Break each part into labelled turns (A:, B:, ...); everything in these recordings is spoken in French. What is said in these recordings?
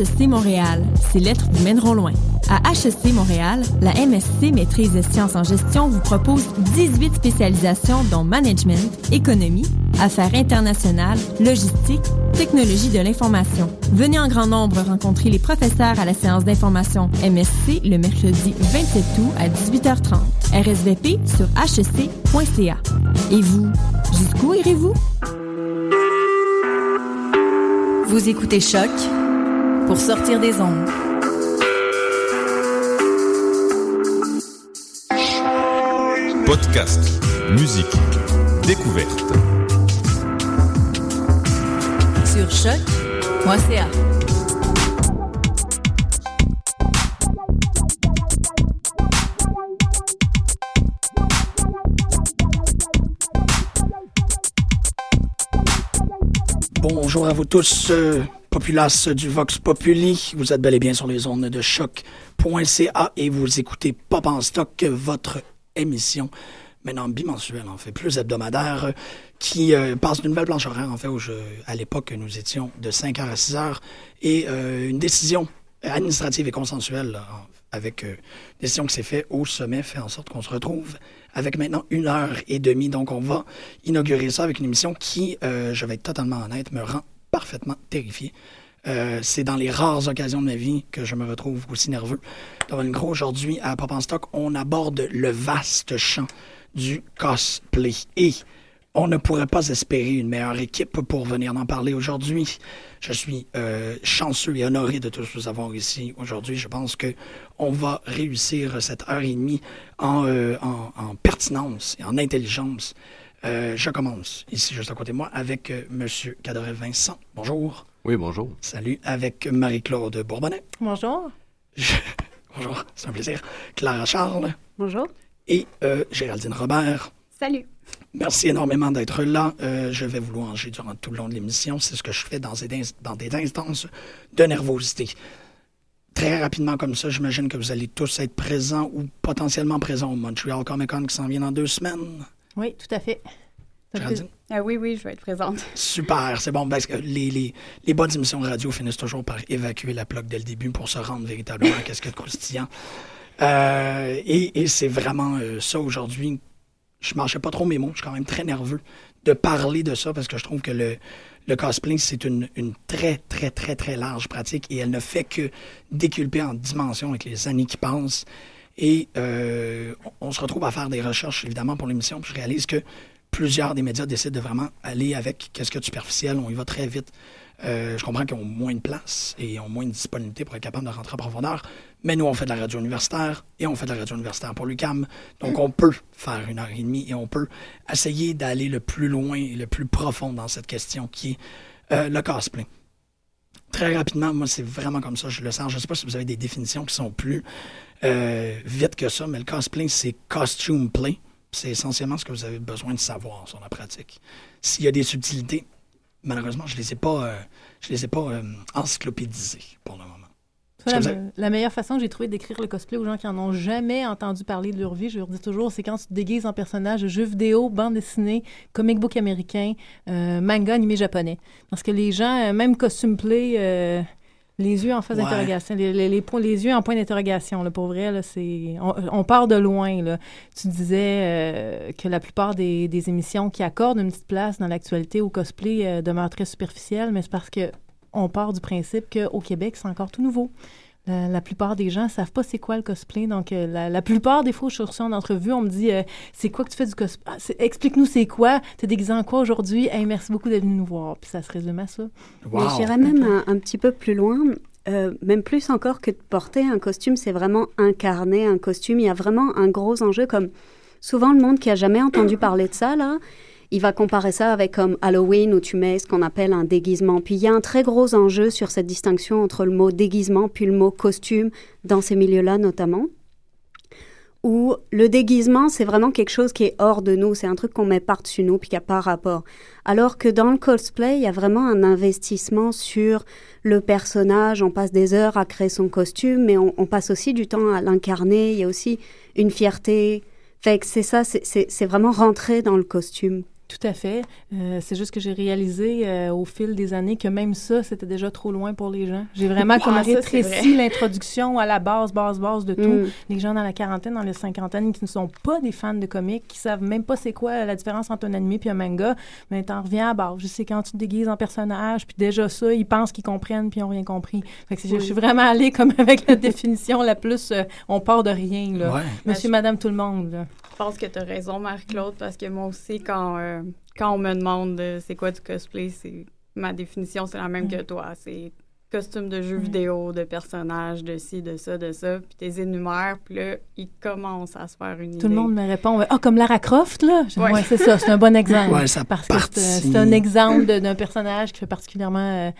A: HEC Montréal, ces lettres vous mèneront loin. À HEC Montréal, la MSC Maîtrise des sciences en gestion vous propose 18 spécialisations dont management, économie, affaires internationales, logistique, technologie de l'information. Venez en grand nombre rencontrer les professeurs à la séance d'information MSC le mercredi 27 août à 18h30. RSVP sur hec.ca. Et vous, jusqu'où irez-vous?
B: Vous écoutez Choc pour sortir des ondes.
C: Podcast, musique, découverte.
B: Sur choc.ca.
D: Bonjour à vous tous, euh, populace du Vox Populi. Vous êtes bel et bien sur les ondes de choc.ca et vous écoutez Pop en stock, votre émission maintenant bimensuelle, en fait, plus hebdomadaire, qui euh, passe d'une nouvelle planche horaire, en fait, où je, à l'époque, nous étions de 5h à 6h, et euh, une décision administrative et consensuelle, avec euh, une décision qui s'est faite au sommet, fait en sorte qu'on se retrouve avec maintenant une heure et demie. Donc, on va inaugurer ça avec une émission qui, je vais être totalement honnête, me rend parfaitement terrifié. Euh, c'est dans les rares occasions de ma vie que je me retrouve aussi nerveux. Dans le gros, aujourd'hui, à Pop en Stock, on aborde le vaste champ du cosplay. Et on ne pourrait pas espérer une meilleure équipe pour venir en parler aujourd'hui. Je suis euh, chanceux et honoré de tous vous avoir ici aujourd'hui. Je pense que on va réussir cette heure et demie en, euh, en, en pertinence et en intelligence. Euh, je commence ici, juste à côté de moi, avec euh, Monsieur Cadoret Vincent. Bonjour.
E: Oui, bonjour.
D: Salut. Avec Marie-Claude Bourbonnais.
F: Bonjour.
D: Je- Bonjour, c'est un plaisir. Clara Charles
F: Bonjour.
D: et euh, Géraldine Robert.
F: Salut.
D: Merci énormément d'être là. Euh, je vais vous louanger durant tout le long de l'émission. C'est ce que je fais dans des, dans des instances de nervosité. Très rapidement comme ça, j'imagine que vous allez tous être présents ou potentiellement présents au Montreal Comic Con qui s'en vient dans deux semaines.
F: Oui, tout à fait.
G: Ah oui, oui, je vais être présente.
D: Super, c'est bon parce que les, les, les bonnes émissions radio finissent toujours par évacuer la plaque dès le début pour se rendre véritablement à de croustillant. Euh, et et c'est vraiment euh, ça aujourd'hui. Je marchais pas trop mes mots, je suis quand même très nerveux de parler de ça parce que je trouve que le, le cosplay, c'est une, une très, très, très, très large pratique et elle ne fait que déculper en dimension avec les années qui passent. Et euh, on se retrouve à faire des recherches, évidemment, pour l'émission. Puis je réalise que plusieurs des médias décident de vraiment aller avec qu'est-ce que superficiel. On y va très vite. Euh, je comprends qu'ils ont moins de place et ont moins de disponibilité pour être capable de rentrer en profondeur. Mais nous, on fait de la radio universitaire et on fait de la radio universitaire pour l'UCAM. Donc, on peut faire une heure et demie et on peut essayer d'aller le plus loin et le plus profond dans cette question qui est euh, le cosplay. Très rapidement, moi, c'est vraiment comme ça, je le sens. Je ne sais pas si vous avez des définitions qui sont plus euh, vite que ça, mais le cosplay, c'est costume play. C'est essentiellement ce que vous avez besoin de savoir sur la pratique. S'il y a des subtilités, malheureusement, je ne les ai pas, euh, je les ai pas euh, encyclopédisées pour le moment.
F: Ça, la, meilleure façon que j'ai trouvé décrire le cosplay aux gens qui en ont jamais entendu parler de leur vie, je leur dis toujours, c'est quand tu te déguises en personnage de jeux vidéo, bande dessinée, comic book américain, manga animé japonais. Parce que les gens, même costume play, les yeux en phase
D: Ouais.
F: d'interrogation, les, les, les yeux en point d'interrogation, là, pour vrai, là, c'est, on, on part de loin. Là. Tu disais euh, que la plupart des, des émissions qui accordent une petite place dans l'actualité au cosplay euh, demeurent très superficielles, mais c'est parce que on part du principe qu'au Québec, c'est encore tout nouveau. La, la plupart des gens savent pas c'est quoi le cosplay. Donc, euh, la, la plupart des fois, je suis reçue en entrevue, on me dit euh, C'est quoi que tu fais du cosplay Ah, Explique-nous c'est quoi T'es déguisé en quoi aujourd'hui? Hey, merci beaucoup d'être venu nous voir. Puis ça se résume à ça.
G: Mais j'irais même un, un petit peu plus loin, euh, même plus encore que de porter un costume, c'est vraiment incarner un costume. Il y a vraiment un gros enjeu, comme souvent le monde qui a jamais entendu parler de ça, là, il va comparer ça avec comme Halloween où tu mets ce qu'on appelle un déguisement. Puis il y a un très gros enjeu sur cette distinction entre le mot déguisement puis le mot costume dans ces milieux-là notamment. Où le déguisement, c'est vraiment quelque chose qui est hors de nous, c'est un truc qu'on met par-dessus nous puis qui n'a pas rapport. Alors que dans le cosplay, il y a vraiment un investissement sur le personnage, on passe des heures à créer son costume, mais on, passe aussi du temps à l'incarner, il y a aussi une fierté. Fait que c'est ça, c'est vraiment rentrer dans le costume.
F: Tout à fait. Euh, c'est juste que j'ai réalisé euh, au fil des années que même ça, c'était déjà trop loin pour les gens. J'ai vraiment comme rétréci l'introduction à la base, base, base de tout. Mm. Les gens dans la quarantaine, dans les cinquantaine, qui ne sont pas des fans de comics, qui savent même pas c'est quoi la différence entre un animé puis un manga, mais t'en reviens à base. Je sais quand tu te déguises en personnage, puis déjà ça, ils pensent qu'ils comprennent puis ils n'ont rien compris. Fait que je, suis vraiment allée comme avec la définition la plus, euh, on part de rien, là. Monsieur, madame, tout le monde, là.
E: Je pense que tu as raison, Marie-Claude, parce que moi aussi, quand, euh, quand on me demande c'est quoi du cosplay, c'est ma définition, c'est la même que toi. C'est costume de jeux vidéo, de personnages, de ci, de ça, de ça, puis t'es énumères, puis là, ils commencent à se faire une
F: Tout le monde me répond, ah, comme Lara Croft, là? Ouais, c'est ça, c'est un bon exemple.
D: Ouais, ça
F: parce que c'est un exemple d'un personnage qui fait particulièrement... Euh,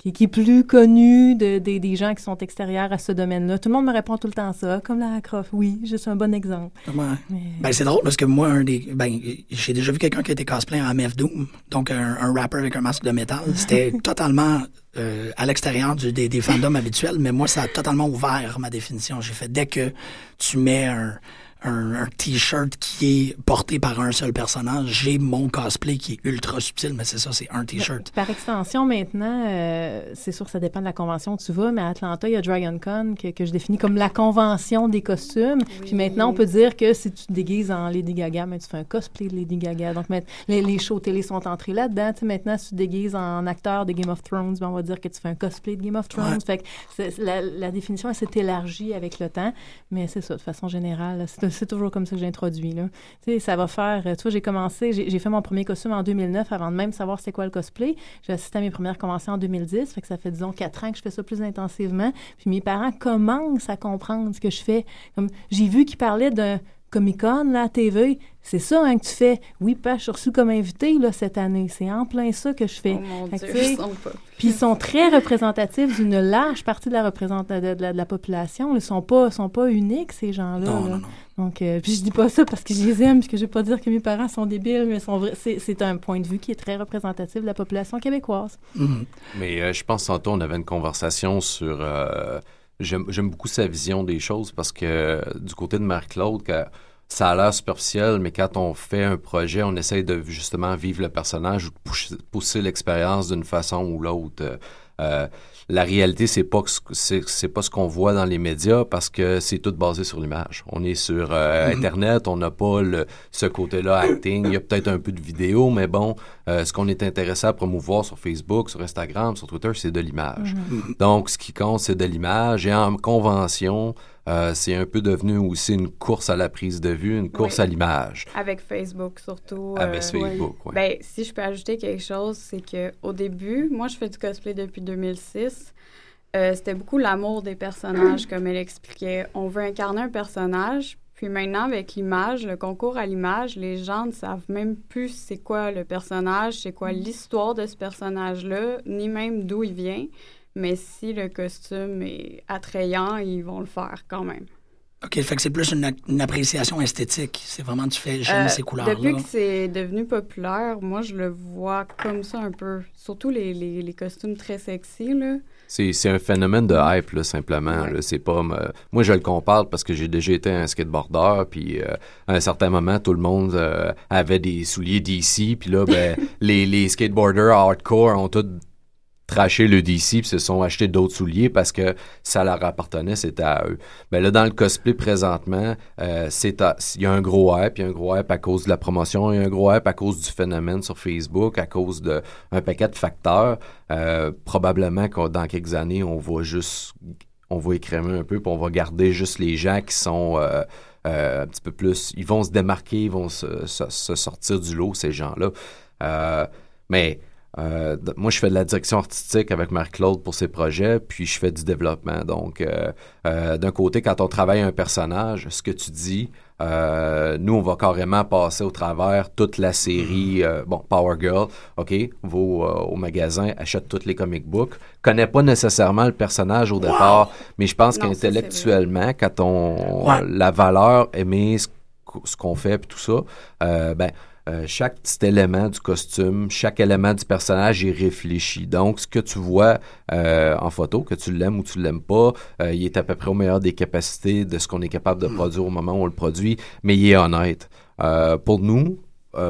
F: qui, est plus connu de, des gens qui sont extérieurs à ce domaine-là. Tout le monde me répond tout le temps ça, comme la Croft. Oui, je suis un bon exemple.
D: Ben, c'est drôle parce que moi, un des, ben, j'ai déjà vu quelqu'un qui a été cosplay en MF Doom, donc un, un rapper avec un masque de métal. C'était totalement euh, à l'extérieur des, des fandoms habituels, mais moi, ça a totalement ouvert ma définition. J'ai fait dès que tu mets un un, t-shirt qui est porté par un seul personnage. J'ai mon cosplay qui est ultra subtil, mais c'est ça, c'est un t-shirt.
F: Par extension, maintenant, euh, c'est sûr que ça dépend de la convention où tu vas, mais à Atlanta, il y a DragonCon que, que je définis comme la convention des costumes. Puis maintenant, on peut dire que si tu te déguises en Lady Gaga, mais tu fais un cosplay de Lady Gaga. Donc, les, les shows télé sont entrés là-dedans. Tu maintenant, si tu te déguises en acteur de Game of Thrones, ben, on va dire que tu fais un cosplay de Game of Thrones. Fait que la, la, définition, elle s'est élargie avec le temps, mais c'est ça, de façon générale. C'est c'est toujours comme ça que j'introduis. Là. Tu sais, ça va faire. Tu vois, j'ai commencé, j'ai fait mon premier costume en 2009 avant de même savoir c'est quoi le cosplay. J'ai assisté à mes premières conventions en 2010, fait que ça fait, disons, quatre ans que je fais ça plus intensivement. Puis mes parents commencent à comprendre ce que je fais. Comme, j'ai vu qu'ils parlaient d'un Comic-Con, la TV, c'est ça hein, que tu fais. Oui, pas, je suis reçue comme invité là, cette année. C'est en plein ça que je fais.
E: Oh
F: Puis ils sont très représentatifs d'une large partie de la, de, la, population. Ils ne sont pas, sont pas uniques, ces gens-là.
D: Non, non, non.
F: Donc, euh, puis je dis pas ça parce que je les aime, puisque je vais pas dire que mes parents sont débiles, mais sont c'est un point de vue qui est très représentatif de la population québécoise.
D: Mm-hmm.
H: Mais euh, je pense, tantôt, on avait une conversation sur... Euh, J'aime beaucoup sa vision des choses parce que du côté de Marc-Claude, ça a l'air superficiel, mais quand on fait un projet, on essaye de justement vivre le personnage ou de pousser, l'expérience d'une façon ou l'autre. Euh, la réalité, c'est pas c'est pas ce qu'on voit dans les médias parce que c'est tout basé sur l'image. On est sur euh, mm-hmm. Internet, on n'a pas le, ce côté-là acting. Il y a peut-être un peu de vidéo, mais bon, euh, ce qu'on est intéressé à promouvoir sur Facebook, sur Instagram, sur Twitter, c'est de l'image. Mm-hmm. Donc, ce qui compte, c'est de l'image. Et en convention, euh, c'est un peu devenu aussi une course à la prise de vue, une course à l'image.
E: Avec Facebook surtout.
H: Avec Facebook, oui.
E: Ben, si je peux ajouter quelque chose, c'est que au début, moi, je fais du cosplay depuis 2006. Euh, c'était beaucoup l'amour des personnages, comme elle expliquait. On veut incarner un personnage, puis maintenant, avec l'image, le concours à l'image, les gens ne savent même plus c'est quoi le personnage, c'est quoi l'histoire de ce personnage-là, ni même d'où il vient. Mais si le costume est attrayant, ils vont le faire quand même.
D: OK, fait que c'est plus une, appréciation esthétique. C'est vraiment, tu fais, j'aime euh, ces couleurs-là.
E: Depuis que c'est devenu populaire, moi, je le vois comme ça un peu. Surtout les, les, les costumes très sexy, là.
H: C'est un phénomène de hype, là, simplement. C'est pas... moi, je le compare parce que j'ai déjà été un skateboarder, puis euh, à un certain moment, tout le monde euh, avait des souliers DC, puis là, ben, les, les skateboarders hardcore ont tous traché le DC puis se sont achetés d'autres souliers parce que ça leur appartenait, c'était à eux. Mais là, dans le cosplay présentement, euh, il y a un gros hype, il y a un gros hype à cause de la promotion, il y a un gros hype à cause du phénomène sur Facebook, à cause d'un paquet de facteurs. Euh, probablement que dans quelques années, on va juste on va écrémer un peu, puis on va garder juste les gens qui sont euh, un petit peu plus... Ils vont se démarquer, ils vont se sortir du lot, ces gens-là. mais euh, moi, je fais de la direction artistique avec Marc-Claude pour ses projets, puis je fais du développement. Donc, euh, euh, d'un côté, quand on travaille un personnage, ce que tu dis, nous, on va carrément passer au travers toute la série, bon, Power Girl, OK, va au, magasin, achète tous les comic books, connaît pas nécessairement le personnage au départ, mais je pense qu'intellectuellement, quand on, la valeur, aimer ce, qu'on fait, puis tout ça, ben euh, chaque petit élément du costume, chaque élément du personnage est réfléchi. Donc, ce que tu vois euh, en photo, que tu l'aimes ou tu l'aimes pas, euh, il est à peu près au meilleur des capacités de ce qu'on est capable de hmm. produire au moment où on le produit, mais il est honnête. pour nous,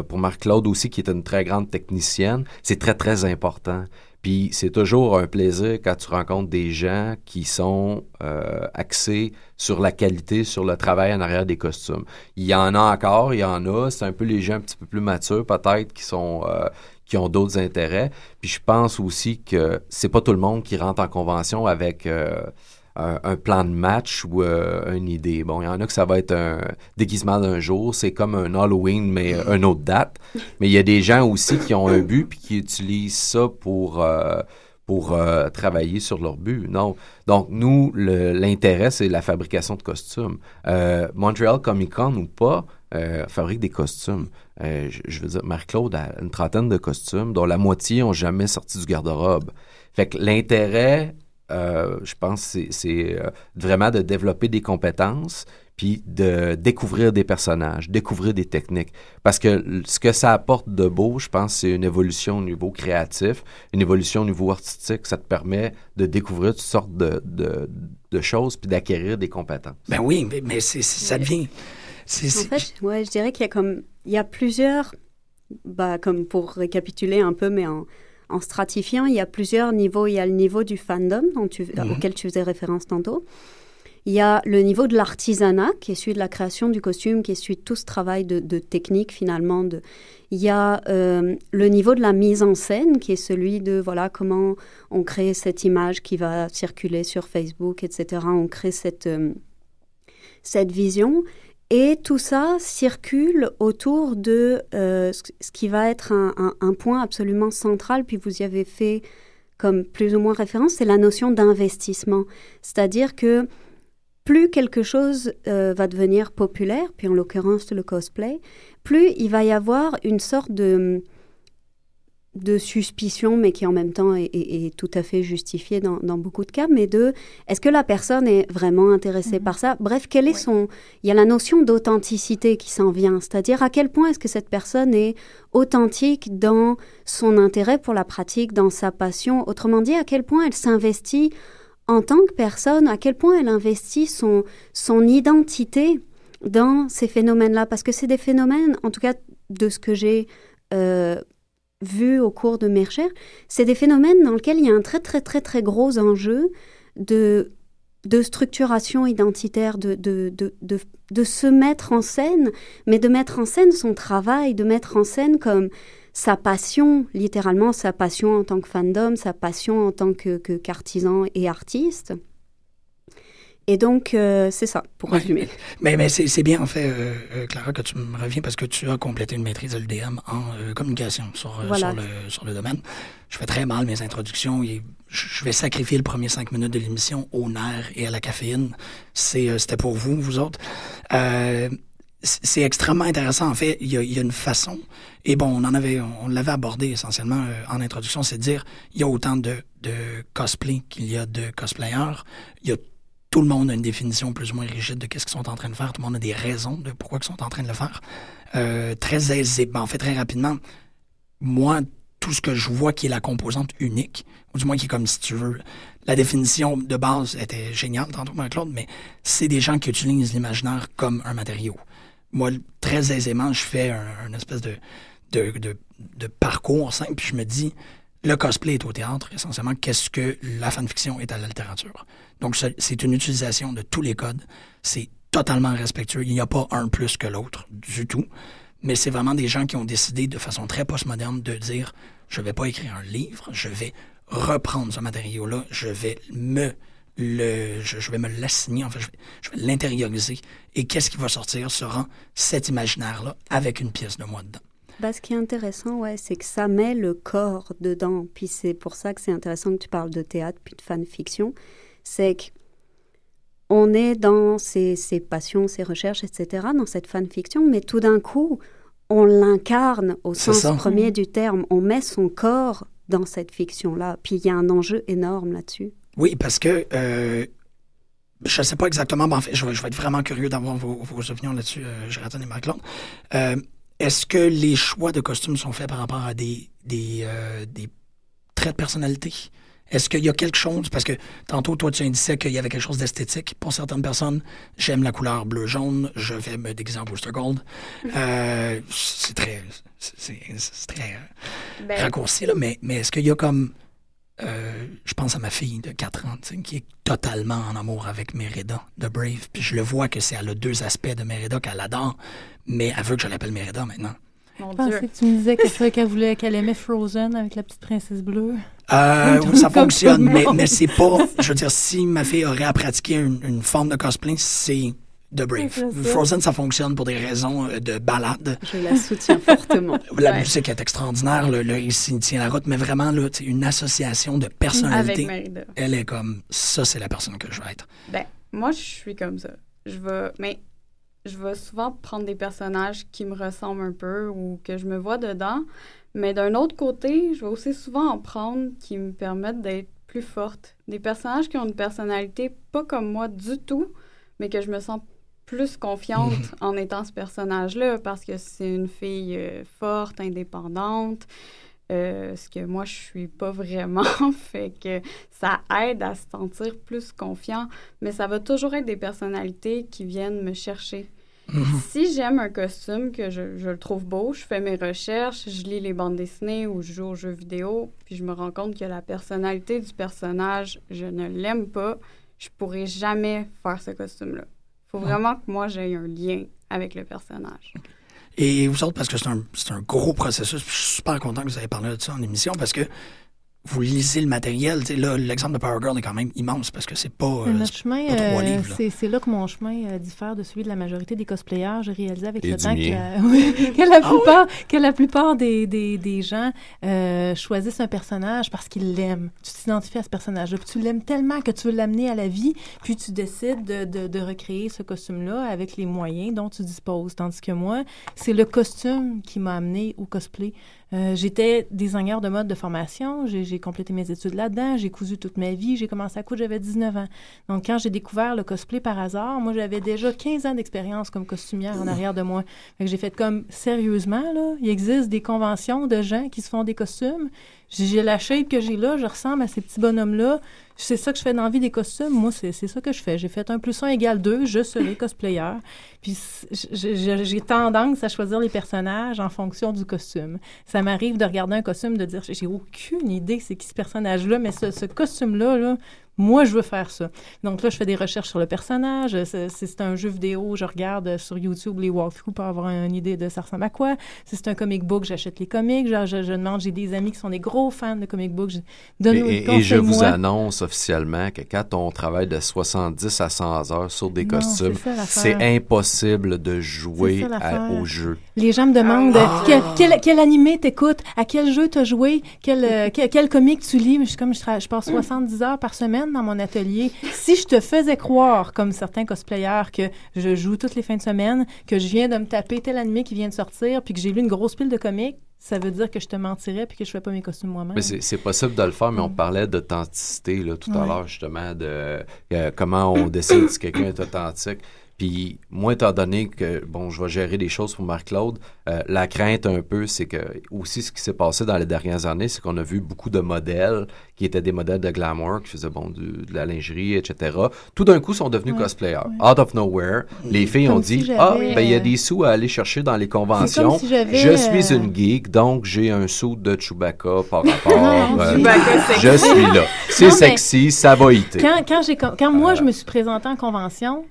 H: pour Marc-Claude aussi, qui est une très grande technicienne, c'est très, très important. Puis c'est toujours un plaisir quand tu rencontres des gens qui sont euh, axés sur la qualité, sur le travail en arrière des costumes. Il y en a encore, il y en a. C'est un peu les gens un petit peu plus matures peut-être qui sont euh, qui ont d'autres intérêts. Puis je pense aussi que c'est pas tout le monde qui rentre en convention avec euh, un, plan de match ou euh, une idée. Bon, il y en a que ça va être un déguisement d'un jour, c'est comme un Halloween, mais euh, une autre date. Mais il y a des gens aussi qui ont un but puis qui utilisent ça pour, euh, pour travailler sur leur but. Non. Donc, nous, l'intérêt, c'est la fabrication de costumes. Montreal Comic Con ou pas, fabrique des costumes. je, veux dire, Marc-Claude a une trentaine de costumes, dont la moitié n'ont jamais sorti du garde-robe. Fait que l'intérêt euh, je pense que c'est euh, vraiment de développer des compétences, puis de découvrir des personnages, découvrir des techniques. Parce que ce que ça apporte de beau, je pense, c'est une évolution au niveau créatif, une évolution au niveau artistique. Ça te permet de découvrir toutes sortes de, de, choses, puis d'acquérir des compétences.
D: Ben oui, mais, mais ça devient...
G: En fait, ouais, je dirais qu'il y a comme... Il y a plusieurs... Bah, comme pour récapituler un peu, mais en en stratifiant, il y a plusieurs niveaux. Il y a le niveau du fandom mhm. auquel tu faisais référence tantôt. Il y a le niveau de l'artisanat, qui est celui de la création du costume, qui est celui de tout ce travail de, technique finalement. De... Il y a euh, le niveau de la mise en scène, qui est celui de voilà comment on crée cette image qui va circuler sur Facebook, etc. On crée cette, euh, cette vision. Et tout ça circule autour de euh, ce qui va être un, point absolument central, puis vous y avez fait comme plus ou moins référence, c'est la notion d'investissement. C'est-à-dire que plus quelque chose euh, va devenir populaire, puis en l'occurrence le cosplay, plus il va y avoir une sorte de de suspicion, mais qui en même temps est, tout à fait justifiée dans, beaucoup de cas, mais de est-ce que la personne est vraiment intéressée mhm. par ça? Bref, quel est son... Il y a la notion d'authenticité qui s'en vient, c'est-à-dire à quel point est-ce que cette personne est authentique dans son intérêt pour la pratique, dans sa passion, autrement dit, à quel point elle s'investit en tant que personne, à quel point elle investit son, son identité dans ces phénomènes-là, parce que c'est des phénomènes, en tout cas de ce que j'ai... Euh, vu au cours de mes c'est des phénomènes dans lesquels il y a un très très très très gros enjeu de, de structuration identitaire, de, de, de, de, se mettre en scène, mais de mettre en scène son travail, de mettre en scène comme sa passion, littéralement sa passion en tant que fandom, sa passion en tant que qu'artisan et artiste. Et donc, euh, c'est ça, pour résumer.
D: Mais, mais c'est bien, en fait, euh, euh, Clara, que tu me reviens parce que tu as complété une maîtrise de l'UDM en communication sur, sur, le, sur, le, domaine. Je fais très mal mes introductions et je vais sacrifier le premier cinq minutes de l'émission au nerf et à la caféine. C'était pour vous, vous autres. c'est extrêmement intéressant. En fait, il y, a, il y, a, une façon, et bon, on en avait, on, l'avait abordé essentiellement en introduction, c'est de dire, il y a autant de, de cosplay qu'il y a de cosplayers. Il y a tout le monde a une définition plus ou moins rigide de qu'est-ce qu'ils sont en train de faire. Tout le monde a des raisons de pourquoi ils sont en train de le faire. Euh, très aisément, en fait, très rapidement, moi, tout ce que je vois qui est la composante unique, ou du moins qui est comme si tu veux, la définition de base était géniale tantôt, Claude, mais c'est des gens qui utilisent l'imaginaire comme un matériau. Moi, très aisément, je fais un, espèce de, de, de, de parcours simple, puis je me dis, le cosplay est au théâtre, essentiellement, qu'est-ce que la fanfiction est à la littérature. Donc, c'est une utilisation de tous les codes. C'est totalement respectueux. Il n'y a pas un plus que l'autre du tout. Mais c'est vraiment des gens qui ont décidé de façon très postmoderne de dire je ne vais pas écrire un livre, je vais reprendre ce matériau-là, je vais me le, je, vais me l'assigner, en je vais, l'intérioriser. Et qu'est-ce qui va sortir? Sera cet imaginaire-là avec une pièce de moi dedans.
G: Bah, ce qui est intéressant, ouais, c'est que ça met le corps dedans. Puis c'est pour ça que c'est intéressant que tu parles de théâtre puis de fanfiction. C'est qu'on est dans ses, passions, ses recherches, etc., dans cette fanfiction, mais tout d'un coup, on l'incarne au sens premier du terme. On met son corps dans cette fiction-là. Puis il y a un enjeu énorme là-dessus.
D: Oui, parce que euh, je ne sais pas exactement, mais en fait, je vais, être vraiment curieux d'avoir vos, opinions là-dessus, euh, et Marc euh, est-ce que les choix de costumes sont faits par rapport à des, des, euh, des traits de personnalité? Est-ce qu'il y a quelque chose, parce que tantôt, toi, tu indiquais qu'il y avait quelque chose d'esthétique pour certaines personnes. J'aime la couleur bleu-jaune, je vais me déguiser en Booster Gold. Euh, c'est très, c'est, c'est très
E: Ben,
D: raccourci, là, mais, mais est-ce qu'il y a comme. euh, je pense à ma fille de 4 ans, qui est totalement en amour avec Merida de Brave. Puis je le vois que c'est elle a deux aspects de Merida qu'elle adore, mais elle veut que je l'appelle Merida maintenant.
E: mon
F: Je pensais
E: Dieu.
F: que tu me disais qu'elle voulait, qu'elle aimait Frozen avec la petite princesse bleue.
D: Euh, ça fonctionne, mais, mais c'est pas. Je veux dire, si ma fille aurait à pratiquer une, une forme de cosplay, c'est The Brave. Frozen, ça fonctionne pour des raisons euh, de balade.
G: Je la soutiens fortement.
D: La
E: Ouais.
D: musique est extraordinaire, le, le récit tient la route, mais vraiment, là, une association de
E: Avec
D: personnalités.
E: Merida.
D: Elle est comme ça, c'est la personne que je veux être.
E: Ben, moi, je suis comme ça. Je vais, mais je vais souvent prendre des personnages qui me ressemblent un peu ou que je me vois dedans. Mais d'un autre côté, je vais aussi souvent en prendre qui me permettent d'être plus forte. Des personnages qui ont une personnalité pas comme moi du tout, mais que je me sens plus confiante en étant ce personnage-là parce que c'est une fille euh, forte, indépendante. Euh, ce que moi, je suis pas vraiment. fait que ça aide à se sentir plus confiant mais ça va toujours être des personnalités qui viennent me chercher. Si j'aime un costume que je, je le trouve beau, je fais mes recherches, je lis les bandes dessinées ou je joue aux jeux vidéo, puis je me rends compte que la personnalité du personnage, je ne l'aime pas, je pourrai jamais faire ce costume-là. faut vraiment que moi j'aie un lien avec le personnage.
D: Et vous autres, parce que c'est un, un gros processus, je suis super content que vous ayez parlé de ça en émission, parce que vous lisez le matériel. Là, l'exemple de Power Girl est quand même immense, parce que c'est pas, euh,
F: Notre
D: c'est
F: chemin,
D: pas trois
F: euh,
D: livres. là.
F: c'est là que mon chemin euh, diffère de celui de la majorité des cosplayers. J'ai réalisé avec
H: Et
F: le temps que la, la
D: Ah
F: plupart, que la plupart des, des, des gens euh, choisissent un personnage parce qu'ils l'aiment. Tu t'identifies à ce personnage-là. puis Tu l'aimes tellement que tu veux l'amener à la vie, puis tu décides de, de, de recréer ce costume-là avec les moyens dont tu disposes. Tandis que moi, c'est le costume qui m'a amené au cosplay. Euh, J'étais designer de mode de formation. J'ai complété mes études là-dedans. J'ai cousu toute ma vie. J'ai commencé à coudre, j'avais 19 ans. Donc, quand j'ai découvert le cosplay par hasard, moi, j'avais déjà 15 ans d'expérience comme costumière en arrière de moi. J'ai fait comme, sérieusement, là, il existe des conventions de gens qui se font des costumes. J'ai la shape que j'ai là, je ressemble à ces petits bonhommes-là. C'est ça que je fais dans la vie des costumes. Moi, c'est ça que je fais. J'ai fait un plus un égale deux, je serai cosplayer. Puis j'ai tendance à choisir les personnages en fonction du costume. Ça m'arrive de regarder un costume, de dire, j'ai aucune idée c'est qui ce personnage-là, mais ce, ce costume-là, là, moi, je veux faire ça. Donc là, je fais des recherches sur le personnage. C'est- Si c'est un jeu vidéo, je regarde euh, sur YouTube les walkthroughs pour avoir une idée de ça ressemble à quoi. Si c'est un comic book, j'achète les comics. Je, je- je demande, j'ai des amis qui sont des gros fans de comic
H: Et,
F: Donne-nous
H: et-
F: des
H: et je vous annonce officiellement que quand on travaille de 70 à 100 heures sur des
F: Non,
H: costumes,
F: c'est
H: impossible de jouer
F: ça
H: à- au jeu.
F: Les gens me demandent
E: Ah.
F: quel, quel, quel animé t'écoutes, à quel jeu t'as joué, quel, euh, quel, quel comic tu lis? Mais je suis comme, je, je passe 70 heures par semaine dans mon atelier. Si je te faisais croire, comme certains cosplayers, que je joue toutes les fins de semaine, que je viens de me taper tel animé qui vient de sortir, puis que j'ai lu une grosse pile de comics, ça veut dire que je te mentirais puis que je fais pas mes costumes moi-même.
H: C'est possible de le faire, mais on parlait d'authenticité là, tout à l'heure, justement, de euh, comment on décide si quelqu'un est authentique. Puis moi, étant donné que, bon, je vais gérer des choses pour Marc-Claude, euh, la crainte un peu, c'est que aussi ce qui s'est passé dans les dernières années, c'est qu'on a vu beaucoup de modèles qui étaient des modèles de glamour, qui faisaient, bon, du- de la lingerie, etc. Tout d'un coup, sont devenus
F: Ouais,
H: cosplayers.
F: ouais.
H: Out of nowhere, les filles ont
F: si
H: dit, ah, ben, il y a
F: euh,
H: des sous à aller chercher dans les conventions.
F: si
H: Je suis
F: euh,
H: une geek, donc j'ai un saut de Chewbacca par rapport.
F: Non,
H: euh,
E: Chewbacca
H: je suis là. C'est sexy, ça va y être.
F: Quand, quand, quand moi,
H: Euh.
F: je me suis présentée en convention,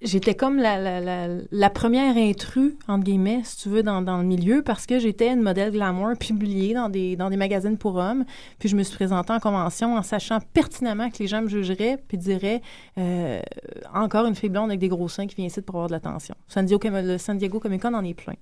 F: j'étais comme la, la, la, la première intrus, entre guillemets, si tu veux, dans, dans le milieu, parce que j'étais une modèle glamour publiée dans des, dans des magazines pour hommes. Puis je me suis présentée en convention en sachant pertinemment que les gens me jugeraient puis diraient euh, encore une fille blonde avec des gros seins qui vient ici pour avoir de l'attention. San Diego, le San Diego Comic Con en est plein.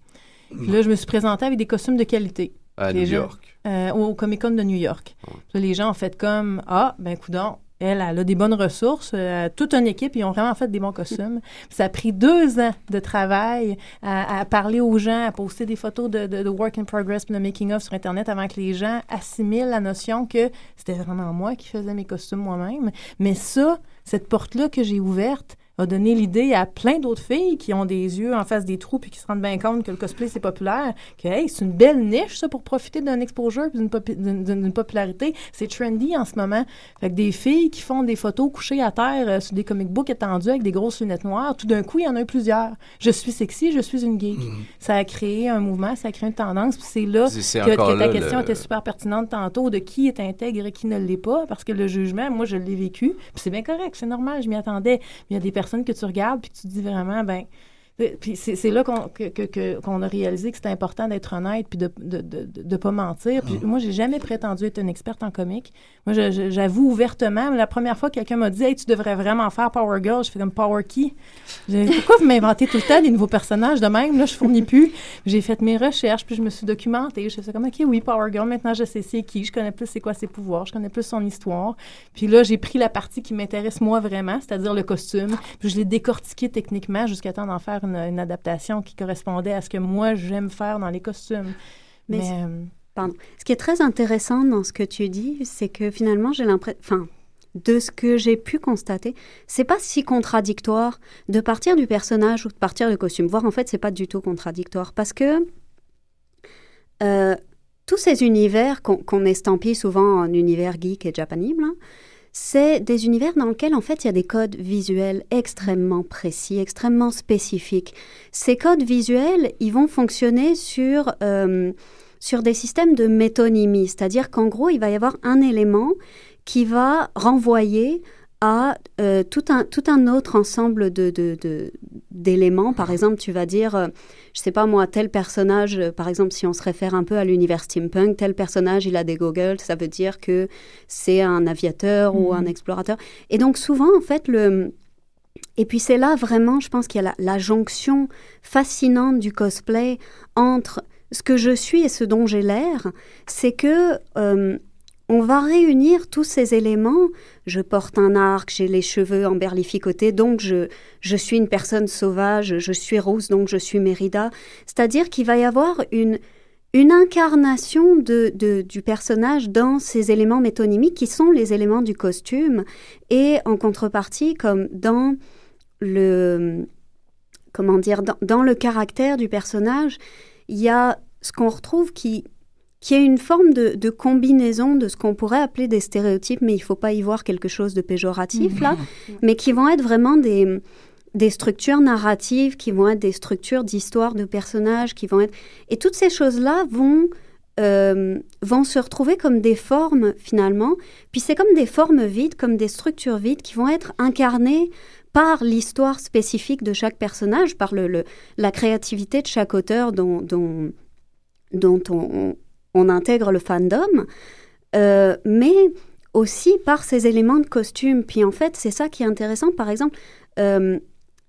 F: Puis là, je me suis présentée avec des costumes de qualité
H: À
F: les
H: New
F: gens-
H: York.
F: euh, au Comic Con de New York. Puis là, les gens ont fait comme Ah, ben coudon, elle, elle a des bonnes ressources, euh, toute une équipe, ils ont vraiment fait des bons costumes. Ça a pris deux ans de travail à, à parler aux gens, à poster des photos de, de, de work in progress, de making of sur Internet avant que les gens assimilent la notion que c'était vraiment moi qui faisais mes costumes moi-même. Mais ça, cette porte-là que j'ai ouverte, a donné l'idée à plein d'autres filles qui ont des yeux en face des trous puis qui se rendent bien compte que le cosplay, c'est populaire, que hey, c'est une belle niche, ça, pour profiter d'un exposure puis d'une popularité. C'est trendy en ce moment. Fait que des filles qui font des photos couchées à terre euh, sur des comic books étendus avec des grosses lunettes noires, tout d'un coup, il y en a eu plusieurs. Je suis sexy, je suis une geek. Mm-hmm. Ça a créé un mouvement, ça a créé une tendance, puis c'est là que, ta question était super pertinente tantôt de qui est intègre et qui ne l'est pas, parce que le jugement, moi, je l'ai vécu, puis c'est bien correct, c'est normal, je m'y attendais. il y a des personnes que tu regardes puis que tu dis vraiment, ben puis c'est là qu'on que, a réalisé que c'était important d'être honnête puis de ne de, de, de, pas mentir. Puis ah. moi, j'ai jamais prétendu être une experte en comique. Moi, j'avoue ouvertement, la première fois que quelqu'un m'a dit Hey, tu devrais vraiment faire Power Girl, je fais comme Power Key. Pourquoi vous m'inventez tout le temps des nouveaux personnages de même? Là, je fournis plus. J'ai fait mes recherches, puis je me suis documentée. Je fais comme OK, oui, Power Girl, maintenant je sais c'est qui, je connais plus c'est quoi ses pouvoirs, je connais plus son histoire. Puis là, j'ai pris la partie qui m'intéresse moi vraiment, c'est-à-dire le costume. Puis je l'ai décortiqué techniquement jusqu'à temps d'en faire une, adaptation qui correspondait à ce que moi j'aime faire dans les costumes. Mais, euh,
G: pardon. Ce qui est très intéressant dans ce que tu dis, c'est que finalement j'ai l'impression, enfin, de ce que j'ai pu constater, c'est pas si contradictoire de partir du personnage ou de partir du costume. Voire en fait, c'est pas du tout contradictoire parce que euh, tous ces univers qu'on estampille souvent en univers geek et japanible, hein, c'est des univers dans lesquels en fait il y a des codes visuels extrêmement précis, extrêmement spécifiques. Ces codes visuels, ils vont fonctionner sur, euh, sur des systèmes de métonymie, c'est-à-dire qu'en gros, il va y avoir un élément qui va renvoyer à euh, tout, un, tout un autre ensemble de, d'éléments. Par exemple, tu vas dire, euh, je sais pas moi, tel personnage, euh, par exemple, si on se réfère un peu à l'univers steampunk, tel personnage, il a des goggles, ça veut dire que c'est un aviateur ou un mhm. explorateur. Et donc souvent, en fait, le... Et puis c'est là vraiment, je pense qu'il y a la, jonction fascinante du cosplay entre ce que je suis et ce dont j'ai l'air, c'est que on va réunir tous ces éléments. Je porte un arc, j'ai les cheveux emberlificotés, donc je, je suis une personne sauvage, je suis rousse, donc je suis Mérida. C'est-à-dire qu'il va y avoir une, une incarnation de, du personnage dans ces éléments métonymiques qui sont les éléments du costume. Et en contrepartie, comme dans le, comment dire, dans le caractère du personnage, il y a ce qu'on retrouve qui qui est une forme de, combinaison de ce qu'on pourrait appeler des stéréotypes, mais il ne faut pas y voir quelque chose de péjoratif là, mmh. mais qui vont être vraiment des, des structures narratives, qui vont être des structures d'histoire de personnages, qui vont être... Et toutes ces choses-là vont, euh, vont se retrouver comme des formes finalement, puis c'est comme des formes vides, comme des structures vides qui vont être incarnées par l'histoire spécifique de chaque personnage, par le, la créativité de chaque auteur dont, dont, dont on, on intègre le fandom, euh, mais aussi par ces éléments de costume. Puis en fait, c'est ça qui est intéressant. Par exemple, euh,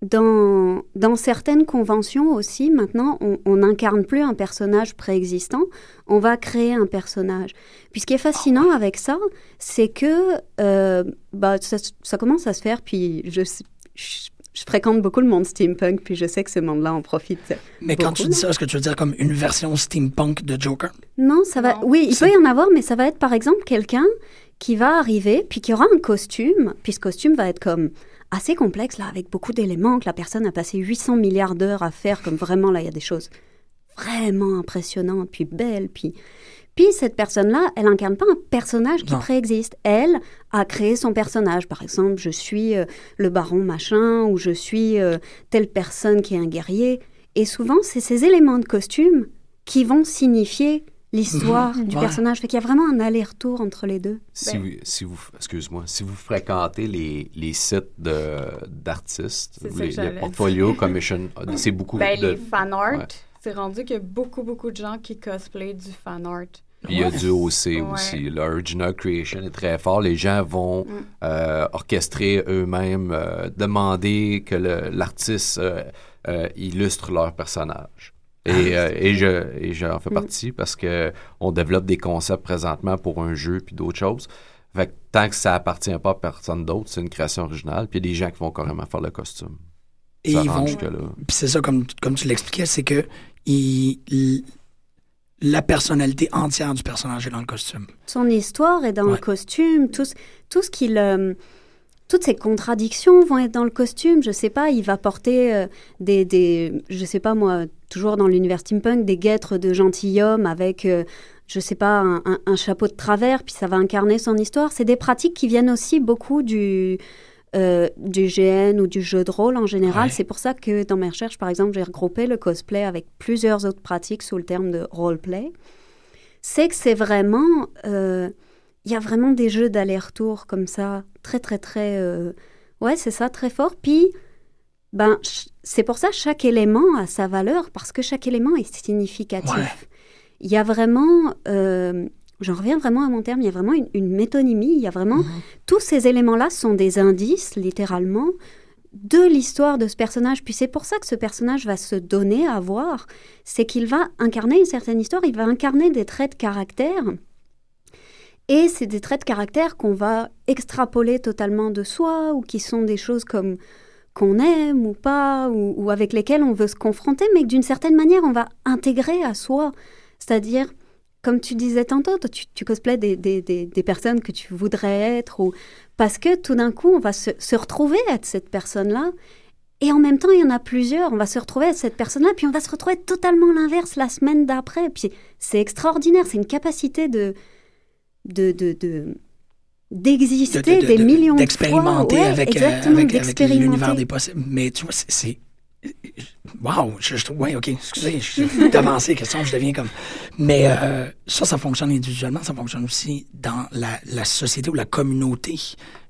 G: dans, dans certaines conventions aussi, maintenant, on n'incarne plus un personnage préexistant, on va créer un personnage. Puis ce qui est fascinant avec ça, c'est que euh, bah, ça, commence à se faire, puis je, je je fréquente beaucoup le monde steampunk, puis je sais que ce monde-là en profite.
D: Mais quand tu dis ça, est-ce que tu veux dire comme une version steampunk de Joker?
G: Non, ça va. Oui, il peut y en avoir, mais ça va être par exemple quelqu'un qui va arriver, puis qui aura un costume, puis ce costume va être comme assez complexe, là, avec beaucoup d'éléments que la personne a passé 800 milliards d'heures à faire, comme vraiment, là, il y a des choses vraiment impressionnantes, puis belles, puis puis cette personne-là, elle incarne pas un personnage qui préexiste. Elle a créé son personnage. Par exemple, je suis euh, le baron machin ou je suis euh, telle personne qui est un guerrier. Et souvent, c'est ces éléments de costume qui vont signifier l'histoire mhm. du personnage. Fait qu'il y a vraiment un aller-retour entre les deux.
H: Si ben. vous, si vous excuse-moi, si vous fréquentez les, les sites d'artistes, les, les portfolios, commission, c'est beaucoup
E: ben, de... les fan art, c'est rendu qu'il y a beaucoup, beaucoup de gens qui cosplayent du fan art.
H: Puis il y a du OC aussi. L'original creation est très fort. Les gens vont mm. euh, orchestrer eux-mêmes, euh, demander que l'artiste euh, illustre leur personnage. Et, ah, et, je, et j'en fais mm. partie parce que on développe des concepts présentement pour un jeu puis d'autres choses. Fait que tant que ça appartient pas à personne d'autre, c'est une création originale. Puis il y a des gens qui vont carrément faire le costume.
D: Et ils vont. Puis c'est ça, comme, comme tu l'expliquais, c'est que ils, la personnalité entière du personnage est dans le costume.
G: Son histoire est dans le costume, tout, tout ce qui le... toutes ces contradictions vont être dans le costume. Je sais pas, il va porter euh, des, des, je sais pas moi, toujours dans l'univers steampunk, des guêtres de gentilhomme avec, euh, je sais pas, un, un- un chapeau de travers, puis ça va incarner son histoire. C'est des pratiques qui viennent aussi beaucoup du, euh, du GN ou du jeu de rôle en général.
D: Ouais.
G: C'est pour ça que dans mes recherches, par exemple, j'ai regroupé le cosplay avec plusieurs autres pratiques sous le terme de roleplay. C'est que c'est vraiment... euh, il y a vraiment des jeux d'aller-retour comme ça, très, très, très... euh, ouais, c'est ça, très fort. Puis, ben, c'est pour ça chaque élément a sa valeur, parce que chaque élément est significatif.
D: Ouais.
G: Il y a vraiment... J'en reviens vraiment à mon terme, il y a vraiment une, une métonymie, il y a vraiment... Tous ces éléments-là sont des indices, littéralement, de l'histoire de ce personnage. Puis c'est pour ça que ce personnage va se donner à voir, c'est qu'il va incarner une certaine histoire, il va incarner des traits de caractère. Et c'est des traits de caractère qu'on va extrapoler totalement de soi, ou qui sont des choses comme qu'on aime ou pas, ou, ou avec lesquelles on veut se confronter, mais que d'une certaine manière, on va intégrer à soi. C'est-à-dire, comme tu disais tantôt, tu, tu cosplays des, des, des, des personnes que tu voudrais être, ou parce que tout d'un coup, on va se, se retrouver être cette personne-là. Et en même temps, il y en a plusieurs. On va se retrouver être cette personne-là, puis on va se retrouver totalement l'inverse la semaine d'après. Puis c'est extraordinaire. C'est une capacité de de de, de- d'exister
D: De- de- de-
G: des
D: de-
G: millions de fois.
D: D'expérimenter
G: Ouais,
D: avec, euh, avec, avec l'univers des possibles. Mais tu vois, c'est. Wow! Je, je. Ouais, OK. Excusez, je suis d'avancer, question, je deviens comme. Mais euh, ça, ça fonctionne individuellement, ça fonctionne aussi dans la, la société ou la communauté.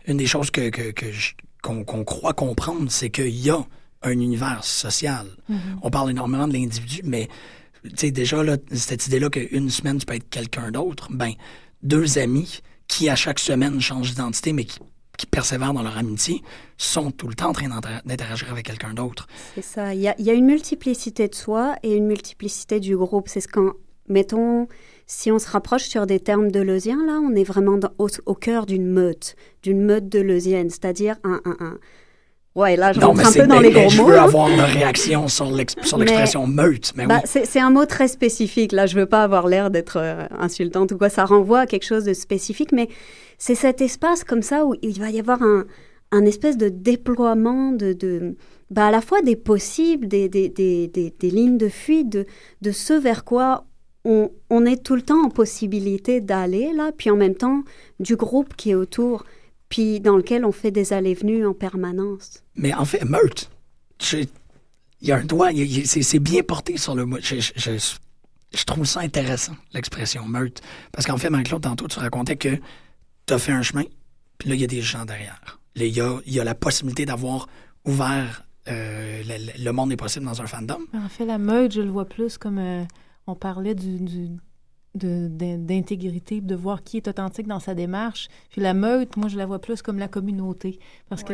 D: Une des choses que, que, que je- qu'on qu'on croit comprendre, c'est qu'il y a un univers social. On parle énormément de l'individu, mais tu sais, déjà, là, cette idée-là qu'une semaine, tu peux être quelqu'un d'autre, ben, deux amis qui, à chaque semaine, changent d'identité, mais qui, qui persévèrent dans leur amitié, sont tout le temps en train d'inter- d'interagir avec quelqu'un d'autre.
G: C'est ça. Il y, a, il y a une multiplicité de soi et une multiplicité du groupe. C'est ce quand, mettons, si on se rapproche sur des termes deleuziens, là, on est vraiment dans- au, au cœur d'une meute, d'une meute deleuzienne, c'est-à-dire un, un, un- Ouais, là, je
D: Non,
G: rentre un peu dans les gros
D: je
G: mots.
D: veux
G: hein.
D: avoir une réaction sur l'expression meute. Mais
G: Bah,
D: oui.
G: c'est c'est un mot très spécifique. Là, je veux pas avoir l'air d'être euh, insultante ou quoi. Ça renvoie à quelque chose de spécifique, mais c'est cet espace comme ça où il va y avoir un, un espèce de déploiement de, bah, à la fois des possibles, des, des, des, des, lignes de fuite, de, de ce vers quoi on, on est tout le temps en possibilité d'aller là, puis en même temps du groupe qui est autour, puis dans lequel on fait des allées-venues en permanence.
D: Mais en fait, meute, il y a un doigt, c'est bien porté sur le mot. Je trouve ça intéressant, l'expression meute. Parce qu'en fait, Marie-Claude, tantôt, tu racontais que tu as fait un chemin, puis là, il y a des gens derrière. Là, il y a, il y a la possibilité d'avoir ouvert euh, le, monde est possible dans un fandom.
F: En fait, la meute, je le vois plus comme euh, on parlait du, du- de- d'in- d'intégrité, de voir qui est authentique dans sa démarche. Puis la meute, moi, je la vois plus comme la communauté. Parce que.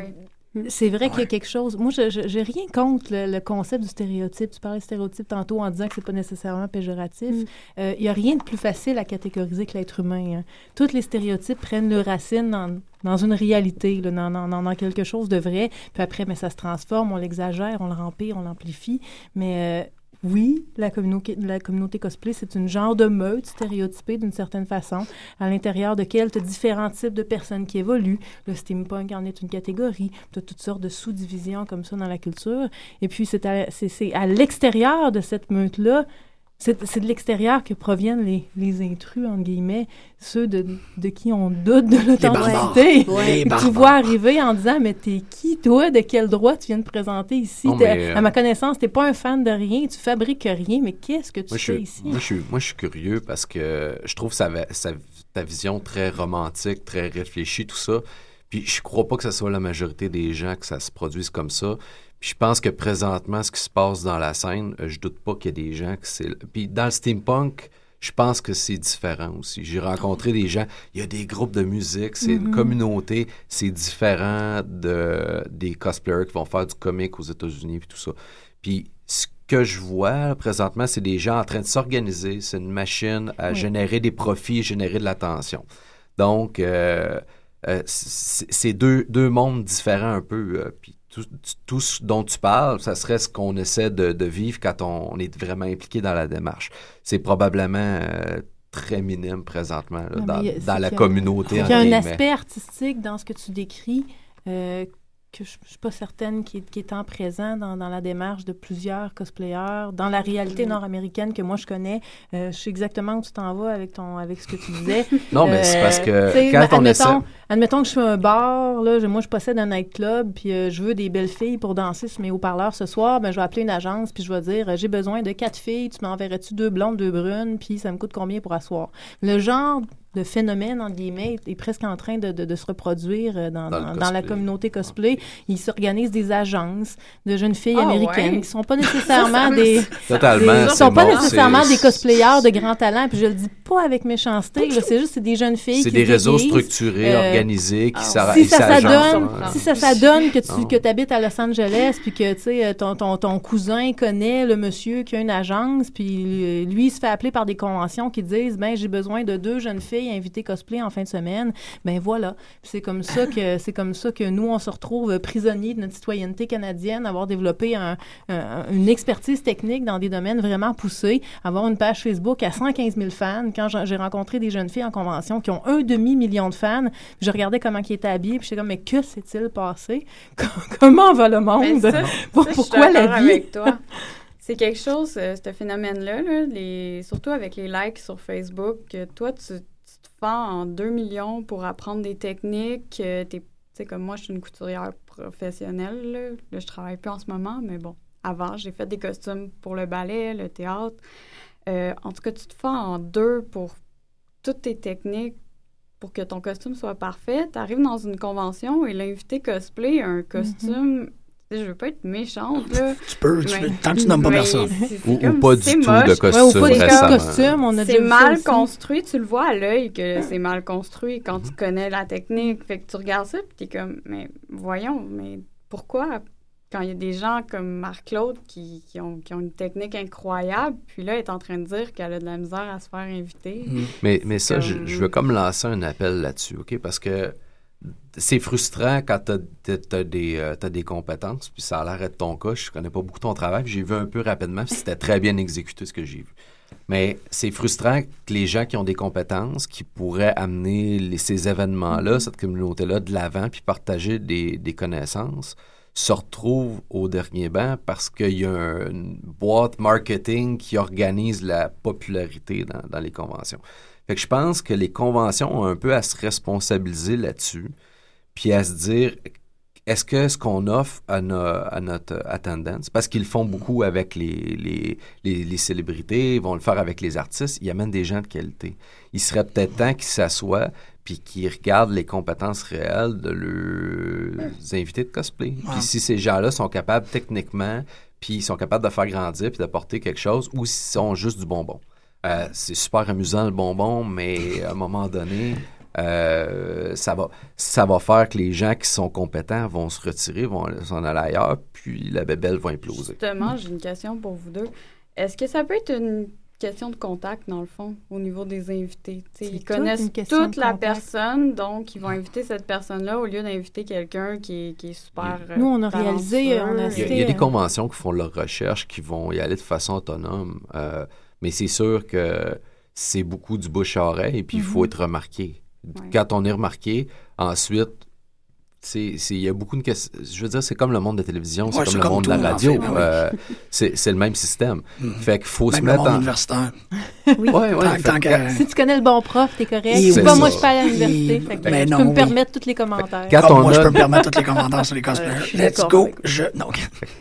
F: C'est vrai qu'il y a quelque chose. Moi, je je- j'ai rien contre le, le concept du stéréotype. Tu parlais de stéréotype tantôt en disant que c'est pas nécessairement péjoratif.
G: Mm.
F: Euh, Il y a rien de plus facile à catégoriser que l'être humain. hein. Tous les stéréotypes prennent leur racine dans, dans une réalité, là, dans, dans- dans- dans quelque chose de vrai. Puis après, mais ça se transforme, on l'exagère, on le remplit, on l'amplifie. Mais euh, oui, la communauté, la communauté cosplay, c'est une genre de meute stéréotypée d'une certaine façon, à l'intérieur de quels tu as différents types de personnes qui évoluent. Le steampunk en est une catégorie. Tu as toutes sortes de sous-divisions comme ça dans la culture. Et puis, c'est à, à l'extérieur de cette meute-là, c'est c'est de l'extérieur que proviennent les, les intrus, entre guillemets, ceux de, de qui on doute de l'authenticité. Et Tu vois arriver en disant Mais t'es qui, toi? De quel droit tu viens de présenter ici?
H: Non, mais, euh,
F: À ma connaissance, t'es pas un fan de rien, tu fabriques rien, mais qu'est-ce que tu
H: Moi
F: fais ici?
H: moi, je suis, moi, je suis curieux parce que je trouve sa, sa- ta vision très romantique, très réfléchie, tout ça. Puis je crois pas que ce soit la majorité des gens que ça se produise comme ça. Puis je pense que présentement, ce qui se passe dans la scène, euh, je doute pas qu'il y a des gens que c'est... Puis dans le steampunk, je pense que c'est différent aussi. J'ai rencontré des gens, il y a des groupes de musique, c'est une communauté, c'est différent de, des cosplayers qui vont faire du comic aux États-Unis puis tout ça. Puis ce que je vois présentement, c'est des gens en train de s'organiser. C'est une machine à
F: Oui.
H: générer des profits, générer de l'attention. Donc, euh, euh, c'est c'est deux, deux mondes différents un peu. euh, puis tout, tout ce dont tu parles, ça serait ce qu'on essaie de, de vivre quand on, on est vraiment impliqué dans la démarche. C'est probablement euh, très minime présentement là,
F: Non,
H: dans,
F: a-
H: la communauté.
F: Il y a un aspect artistique dans ce que tu décris euh, que je ne suis pas certaine qui est, étant présent dans, dans, la démarche de plusieurs cosplayers, dans la réalité nord-américaine que moi je connais. Euh, je sais exactement où tu t'en vas avec, ton, avec ce que tu disais.
H: non, mais c'est parce que quand on
F: admettons, admettons que je suis un bar, là, moi je possède un nightclub, puis je veux des belles filles pour danser sur mes haut-parleurs ce soir, ben, je vais appeler une agence, puis je vais dire j'ai besoin de quatre filles, tu m'enverrais-tu deux blondes, deux brunes, puis ça me coûte combien pour asseoir? Le genre de phénomène, en guillemets, est presque en train de, de, se reproduire euh, dans, dans, la communauté cosplay. Ils s'organisent des agences de jeunes filles ah, américaines qui sont pas nécessairement des...
H: Totalement.
F: sont pas nécessairement des cosplayers de grand talent. Puis je le dis pas avec méchanceté. C'est juste c'est des jeunes filles
H: C'est des réseaux structurés, euh, organisés, qui
F: ah, si ça, s'adonne, si ça s'adonne que tu que habites à Los Angeles, puis que tu sais ton, ton, ton, cousin connaît le monsieur qui a une agence, puis lui il se fait appeler par des conventions qui disent ben j'ai besoin de deux jeunes filles invité cosplay en fin de semaine, ben voilà. C'est comme ça que c'est comme ça que nous on se retrouve prisonniers de notre citoyenneté canadienne, avoir développé une expertise technique dans des domaines vraiment poussés, avoir une page Facebook à 115 000 fans. Quand j'ai rencontré des jeunes filles en convention qui ont un demi million de fans, je regardais comment ils étaient habillés, puis j'étais comme mais que s'est-il passé? Comment va le monde?
E: ben, Pourquoi la vie? avec toi. C'est quelque chose, euh, ce phénomène-là, les, surtout avec les likes sur Facebook, que toi, tu, en 2 millions pour apprendre des techniques. Euh, tu sais, comme moi, je suis une couturière professionnelle. Là. là, je travaille plus en ce moment, mais bon, avant, j'ai fait des costumes pour le ballet, le théâtre. Euh, en tout cas, tu te fais en deux pour toutes tes techniques pour que ton costume soit parfait. Tu arrives dans une convention et l'invité cosplay a un mm-hmm. costume je veux pas être méchante, là.
D: tu peux, tant que tu nommes pas personne.
H: ou, pas du tout de costume ouais,
E: récemment. C'est mal construit, tu le vois à l'œil que c'est mal construit quand tu connais la technique. Fait que tu regardes ça, puis t'es comme, mais voyons, mais pourquoi quand il y a des gens comme Marc-Claude qui, qui, ont, qui, ont, une technique incroyable, puis là, elle est en train de dire qu'elle a de la misère à se faire inviter.
H: Mm. Mais, mais ça, je, je, veux comme lancer un appel là-dessus, OK? Parce que c'est frustrant quand tu as, euh, des compétences, puis ça a l'air d'être ton cas. Je connais pas beaucoup ton travail, j'ai vu un peu rapidement, puis c'était très bien exécuté ce que j'ai vu. Mais c'est frustrant que les gens qui ont des compétences, qui pourraient amener ces événements-là, cette communauté-là de l'avant, puis partager des, connaissances, se retrouvent au dernier banc parce qu'il y a une boîte marketing qui organise la popularité dans, dans les conventions. Fait que je pense que les conventions ont un peu à se responsabiliser là-dessus, puis à se dire est-ce que ce qu'on offre à, notre attendance, parce qu'ils font beaucoup avec les, les, célébrités, ils vont le faire avec les artistes, ils amènent des gens de qualité. Il serait peut-être temps qu'ils s'assoient puis qu'ils regardent les compétences réelles de leurs invités de cosplay. Puis si ces gens-là sont capables techniquement, puis ils sont capables de faire grandir puis d'apporter quelque chose, ou s'ils sont juste du bonbon. Euh, c'est super amusant le bonbon, mais à un moment donné, euh, ça, va, ça va faire que les gens qui sont compétents vont se retirer, vont s'en aller ailleurs, puis la bébelle va imploser.
E: Justement, j'ai une question pour vous deux. Est-ce que ça peut être une question de contact, dans le fond, au niveau des invités? ils connaissent toute la personne, donc ils vont inviter cette personne-là au lieu d'inviter quelqu'un qui, qui, est super.
F: Nous, on a réalisé. On a
H: il, y a, des conventions qui font leur recherche, qui vont y aller de façon autonome. Euh, mais c'est sûr que c'est beaucoup du bouche-oreille et puis il faut mhm. être remarqué. Quand on est remarqué, ensuite, il y a beaucoup de questions. Je veux dire, c'est comme le monde de la télévision, c'est comme le monde de la radio. Ben euh, c'est le même système. Mhm. Fait qu'il faut se mettre en.
D: universitaire.
F: oui. Ouais, ouais, Si tu connais le bon prof, t'es correct. Pas moi, je suis pas à l'université. Mais non, peux me permettre tous les commentaires.
D: Quand on moi, je peux me permettre tous les commentaires sur les cosplayers. Let's go. Je... Non.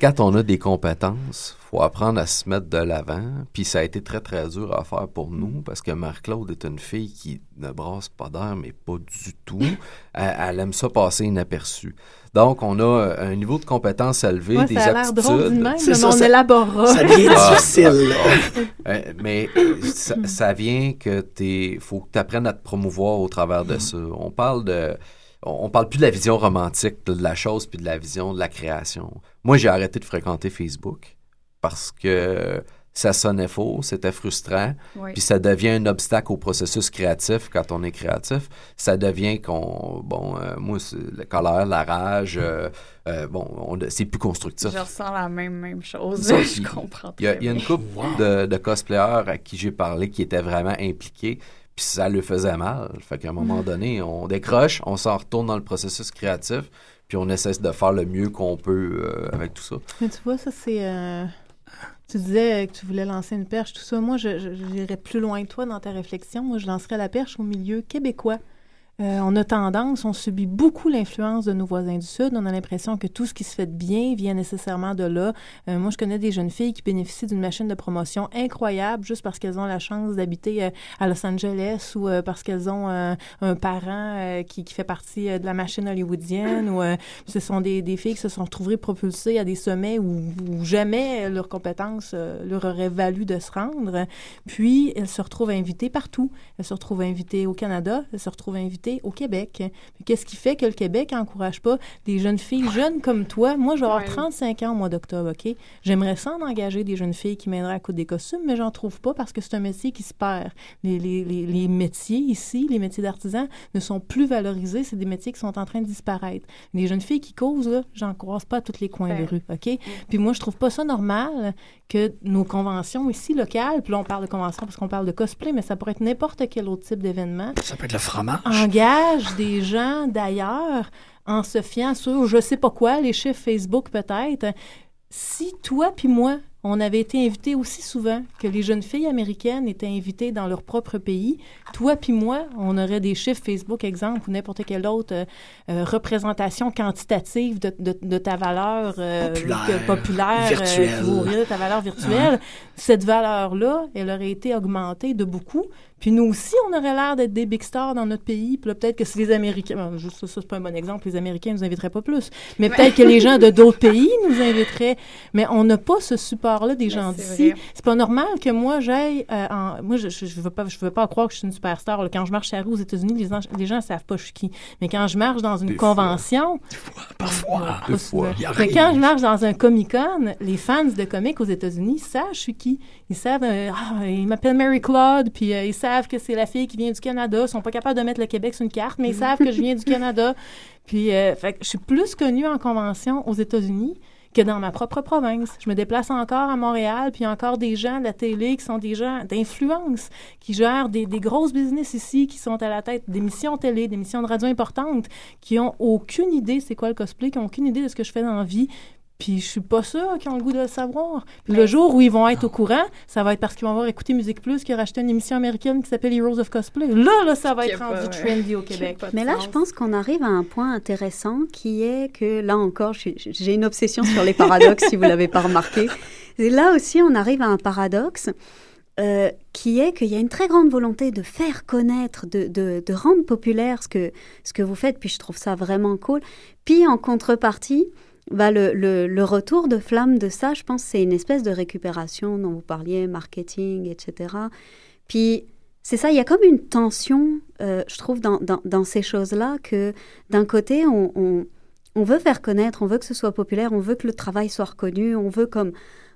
H: Quand on a des compétences, faut apprendre à se mettre de l'avant. Puis ça a été très, très dur à faire pour nous parce que Marc-Claude est une fille qui ne brasse pas d'air, mais pas du tout. Elle, aime ça passer inaperçu. Donc, on a un niveau de compétence élevé, ouais, des ça a l'air drôle
F: même, ça, on élaborera.
D: Ça devient ah, difficile.
H: Euh, mais ça, vient que tu faut que tu apprennes à te promouvoir au travers de ça. On parle de on parle plus de la vision romantique de la chose puis de la vision de la création. Moi, j'ai arrêté de fréquenter Facebook parce que ça sonnait faux, c'était frustrant, puis ça devient un obstacle au processus créatif quand on est créatif. Ça devient qu'on, bon, euh, moi, la colère, la rage, euh, euh, bon, c'est plus constructif.
E: Je ressens la même, même chose, je comprends.
H: Il y, a une couple de, de cosplayers à qui j'ai parlé qui étaient vraiment impliqués, puis ça le faisait mal. Fait qu'à un moment donné, on décroche, on s'en retourne dans le processus créatif, puis on essaie de faire le mieux qu'on peut euh, avec tout ça.
F: Mais tu vois, ça, c'est. Tu disais que tu voulais lancer une perche, tout ça. Moi, je- je- j'irais plus loin que toi dans ta réflexion. Moi, je lancerais la perche au milieu québécois. Euh, on a tendance, on subit beaucoup l'influence de nos voisins du Sud. On a l'impression que tout ce qui se fait de bien vient nécessairement de là. Euh, moi, je connais des jeunes filles qui bénéficient d'une machine de promotion incroyable juste parce qu'elles ont la chance d'habiter euh, à Los Angeles ou euh, parce qu'elles ont euh, un parent euh, qui, fait partie euh, de la machine hollywoodienne ou euh, ce sont des, filles qui se sont retrouvées propulsées à des sommets où, où jamais leurs compétences euh, leur auraient valu de se rendre. Puis, elles se retrouvent invitées partout. Elles se retrouvent invitées au Canada, elles se retrouvent invitées au Québec. Qu'est-ce qui fait que le Québec n'encourage pas des jeunes filles jeunes comme toi? Moi, je vais avoir
E: Ouais.
F: 35 ans au mois d'octobre, OK? J'aimerais ça en engager des jeunes filles qui m'aideraient à coudre des costumes, mais j'en trouve pas parce que c'est un métier qui se perd. Les, les, les, les métiers ici, les métiers d'artisans, ne sont plus valorisés. C'est des métiers qui sont en train de disparaître. Les jeunes filles qui causent, là, j'en croise pas à tous les coins de
E: Ouais.
F: rue, OK? Puis moi, je trouve pas ça normal que nos conventions ici locales, puis là, on parle de conventions parce qu'on parle de cosplay, mais ça pourrait être n'importe quel autre type d'événement,
D: Ça peut être le fromage.
F: Engage des gens d'ailleurs en se fiant sur je sais pas quoi, les chiffres Facebook peut-être. Si toi puis moi, on avait été invités aussi souvent que les jeunes filles américaines étaient invitées dans leur propre pays, toi puis moi, on aurait des chiffres Facebook, exemple, ou n'importe quelle autre euh, euh, représentation quantitative de, de- de ta valeur euh,
D: Populaire,
F: que- populaire, euh,
D: virtuelle.
F: ta valeur virtuelle. Cette valeur-là, elle aurait été augmentée de beaucoup. Puis nous aussi, on aurait l'air d'être des big stars dans notre pays. Puis là, peut-être que si les Américains... bon, juste ça, ça, c'est pas un bon exemple. Les Américains nous inviteraient pas plus. Mais peut-être que les gens de d'autres pays nous inviteraient. Mais on n'a pas ce support-là des gens
E: c'est
F: d'ici. C'est pas normal que moi, j'aille... euh, en... Moi, je, je, je veux pas, je veux pas croire que je suis une superstar. là. Quand je marche à la rue aux États-Unis, les gens, les gens savent pas je suis qui. Mais quand je marche dans une
H: Des fois.
F: convention...
D: Parfois.
H: Fois.
F: souvent.
D: Y a
F: Mais quand je marche dans un Comic-Con, les fans de comics aux États-Unis savent je suis qui. Ils savent, euh, ah, il m'appelle Mary Claude, puis euh, ils savent que c'est la fille qui vient du Canada. Ils sont pas capables de mettre le Québec sur une carte, mais ils savent que je viens du Canada. Puis, euh, fait je suis plus connue en convention aux États-Unis que dans ma propre province. Je me déplace encore à Montréal, puis encore des gens de la télé qui sont des gens d'influence, qui gèrent des, des grosses business ici, qui sont à la tête d'émissions télé, d'émissions de radio importantes, qui ont aucune idée c'est quoi le cosplay, qui ont aucune idée de ce que je fais dans la vie. Puis je suis pas sûre qu'ils ont le goût de le savoir. Puis le jour où ils vont être au courant, ça va être parce qu'ils vont avoir écouté Musique Plus, qui a racheté une émission américaine qui s'appelle Heroes of Cosplay. Là, là, ça va être rendu
E: pas-
F: trendy au Québec.
G: Mais là,
E: sens.
G: je pense qu'on arrive à un point intéressant qui est que, là encore, j'ai une obsession sur les paradoxes, si vous l'avez pas remarqué. Et là aussi, on arrive à un paradoxe euh, qui est qu'il y a une très grande volonté de faire connaître, de, de, de rendre populaire ce que, ce que vous faites, puis je trouve ça vraiment cool. Puis en contrepartie, bah, le, le, le retour de flamme de ça, je pense, c'est une espèce de récupération dont vous parliez, marketing, etc. Puis c'est ça, il y a comme une tension, euh, je trouve, dans, dans, dans ces choses-là, que d'un côté, on, on, on veut faire connaître, on veut que ce soit populaire, on veut que le travail soit reconnu, on veut comme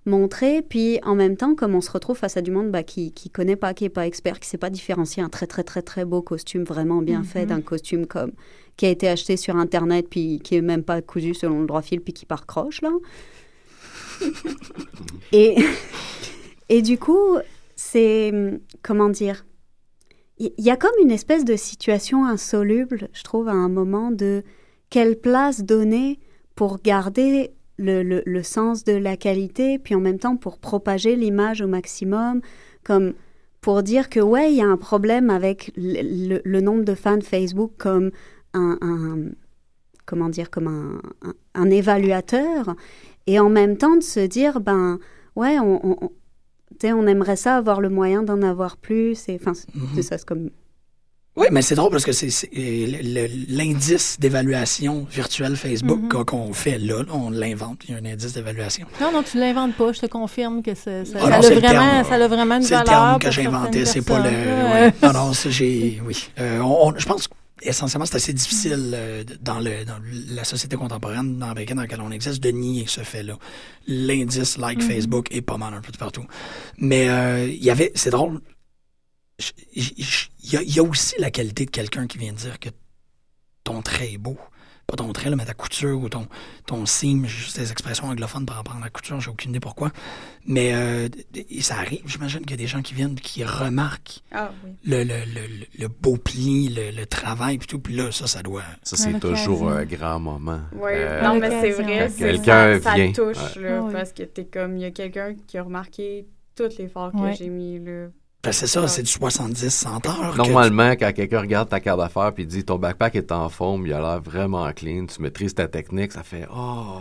G: montrer, puis en même temps, comme on se retrouve face à du monde bah, qui qui connaît pas, qui est pas expert, qui sait pas différencier un très très très très beau costume vraiment bien fait d'un costume comme qui a été acheté sur internet puis qui est même pas cousu selon le droit fil puis qui part croche là. et et du coup, c'est comment dire il y, y a comme une espèce de situation insoluble, je trouve, à un moment de quelle place donner pour garder le, le, le sens de la qualité, puis en même temps pour propager l'image au maximum, comme pour dire que ouais, il y a un problème avec le, le- le nombre de fans Facebook comme un, un- comment dire, comme un, un, un évaluateur, et en même temps de se dire ben ouais, on, on, on- tu sais, on aimerait ça avoir le moyen d'en avoir plus, et enfin c'est c'est ça, c'est comme
D: Oui, mais c'est drôle parce que c'est euh, l'indice d'évaluation virtuelle Facebook
F: Mhm.
D: qu'on- qu'on fait là, là, on l'invente, il y a un indice d'évaluation.
F: Non, non, tu l'inventes pas. Je te confirme que ça, ça,
D: Ah
F: ça
D: non,
F: a,
D: c'est le
F: vraiment,
D: terme.
F: ça a vraiment une
D: C'est le
F: valeur.
D: terme que
F: pour
D: j'ai inventé, c'est pas le. ouais. Non, non, j'ai. Oui. Euh, on- on- je pense essentiellement, c'est assez difficile euh, dans, le, dans la société contemporaine américaine dans laquelle on existe de nier ce fait-là. L'indice like
F: Mhm.
D: Facebook est pas mal un peu de partout. Mais euh, il y avait. C'est drôle. Il y, y a aussi la qualité de quelqu'un qui vient dire que ton trait est beau. Pas ton trait, là, mais ta couture ou ton, ton seam, j'ai juste des expressions anglophones par rapport à la couture, j'ai aucune idée pourquoi. Mais euh, ça arrive, j'imagine qu'il y a des gens qui viennent qui remarquent
E: Ah oui.
D: le, le, le, le beau pli, le, le travail, puis tout, puis là, ça, ça doit...
H: Ça, c'est toujours un grand moment.
E: Oui,
H: Euh,
E: non, mais c'est vrai,
H: quelqu'un
E: ça, ça
H: vient,
E: touche,
H: ouais.
E: là,
F: oui.
E: parce que t'es comme, il y a quelqu'un qui a remarqué tous les efforts que j'ai mis, là.
D: Ben, c'est ça, c'est du 70-100 heures. que-
H: Normalement, quand quelqu'un regarde ta carte d'affaires puis dit ton backpack est en forme, il a l'air vraiment clean, tu maîtrises ta technique, ça fait oh,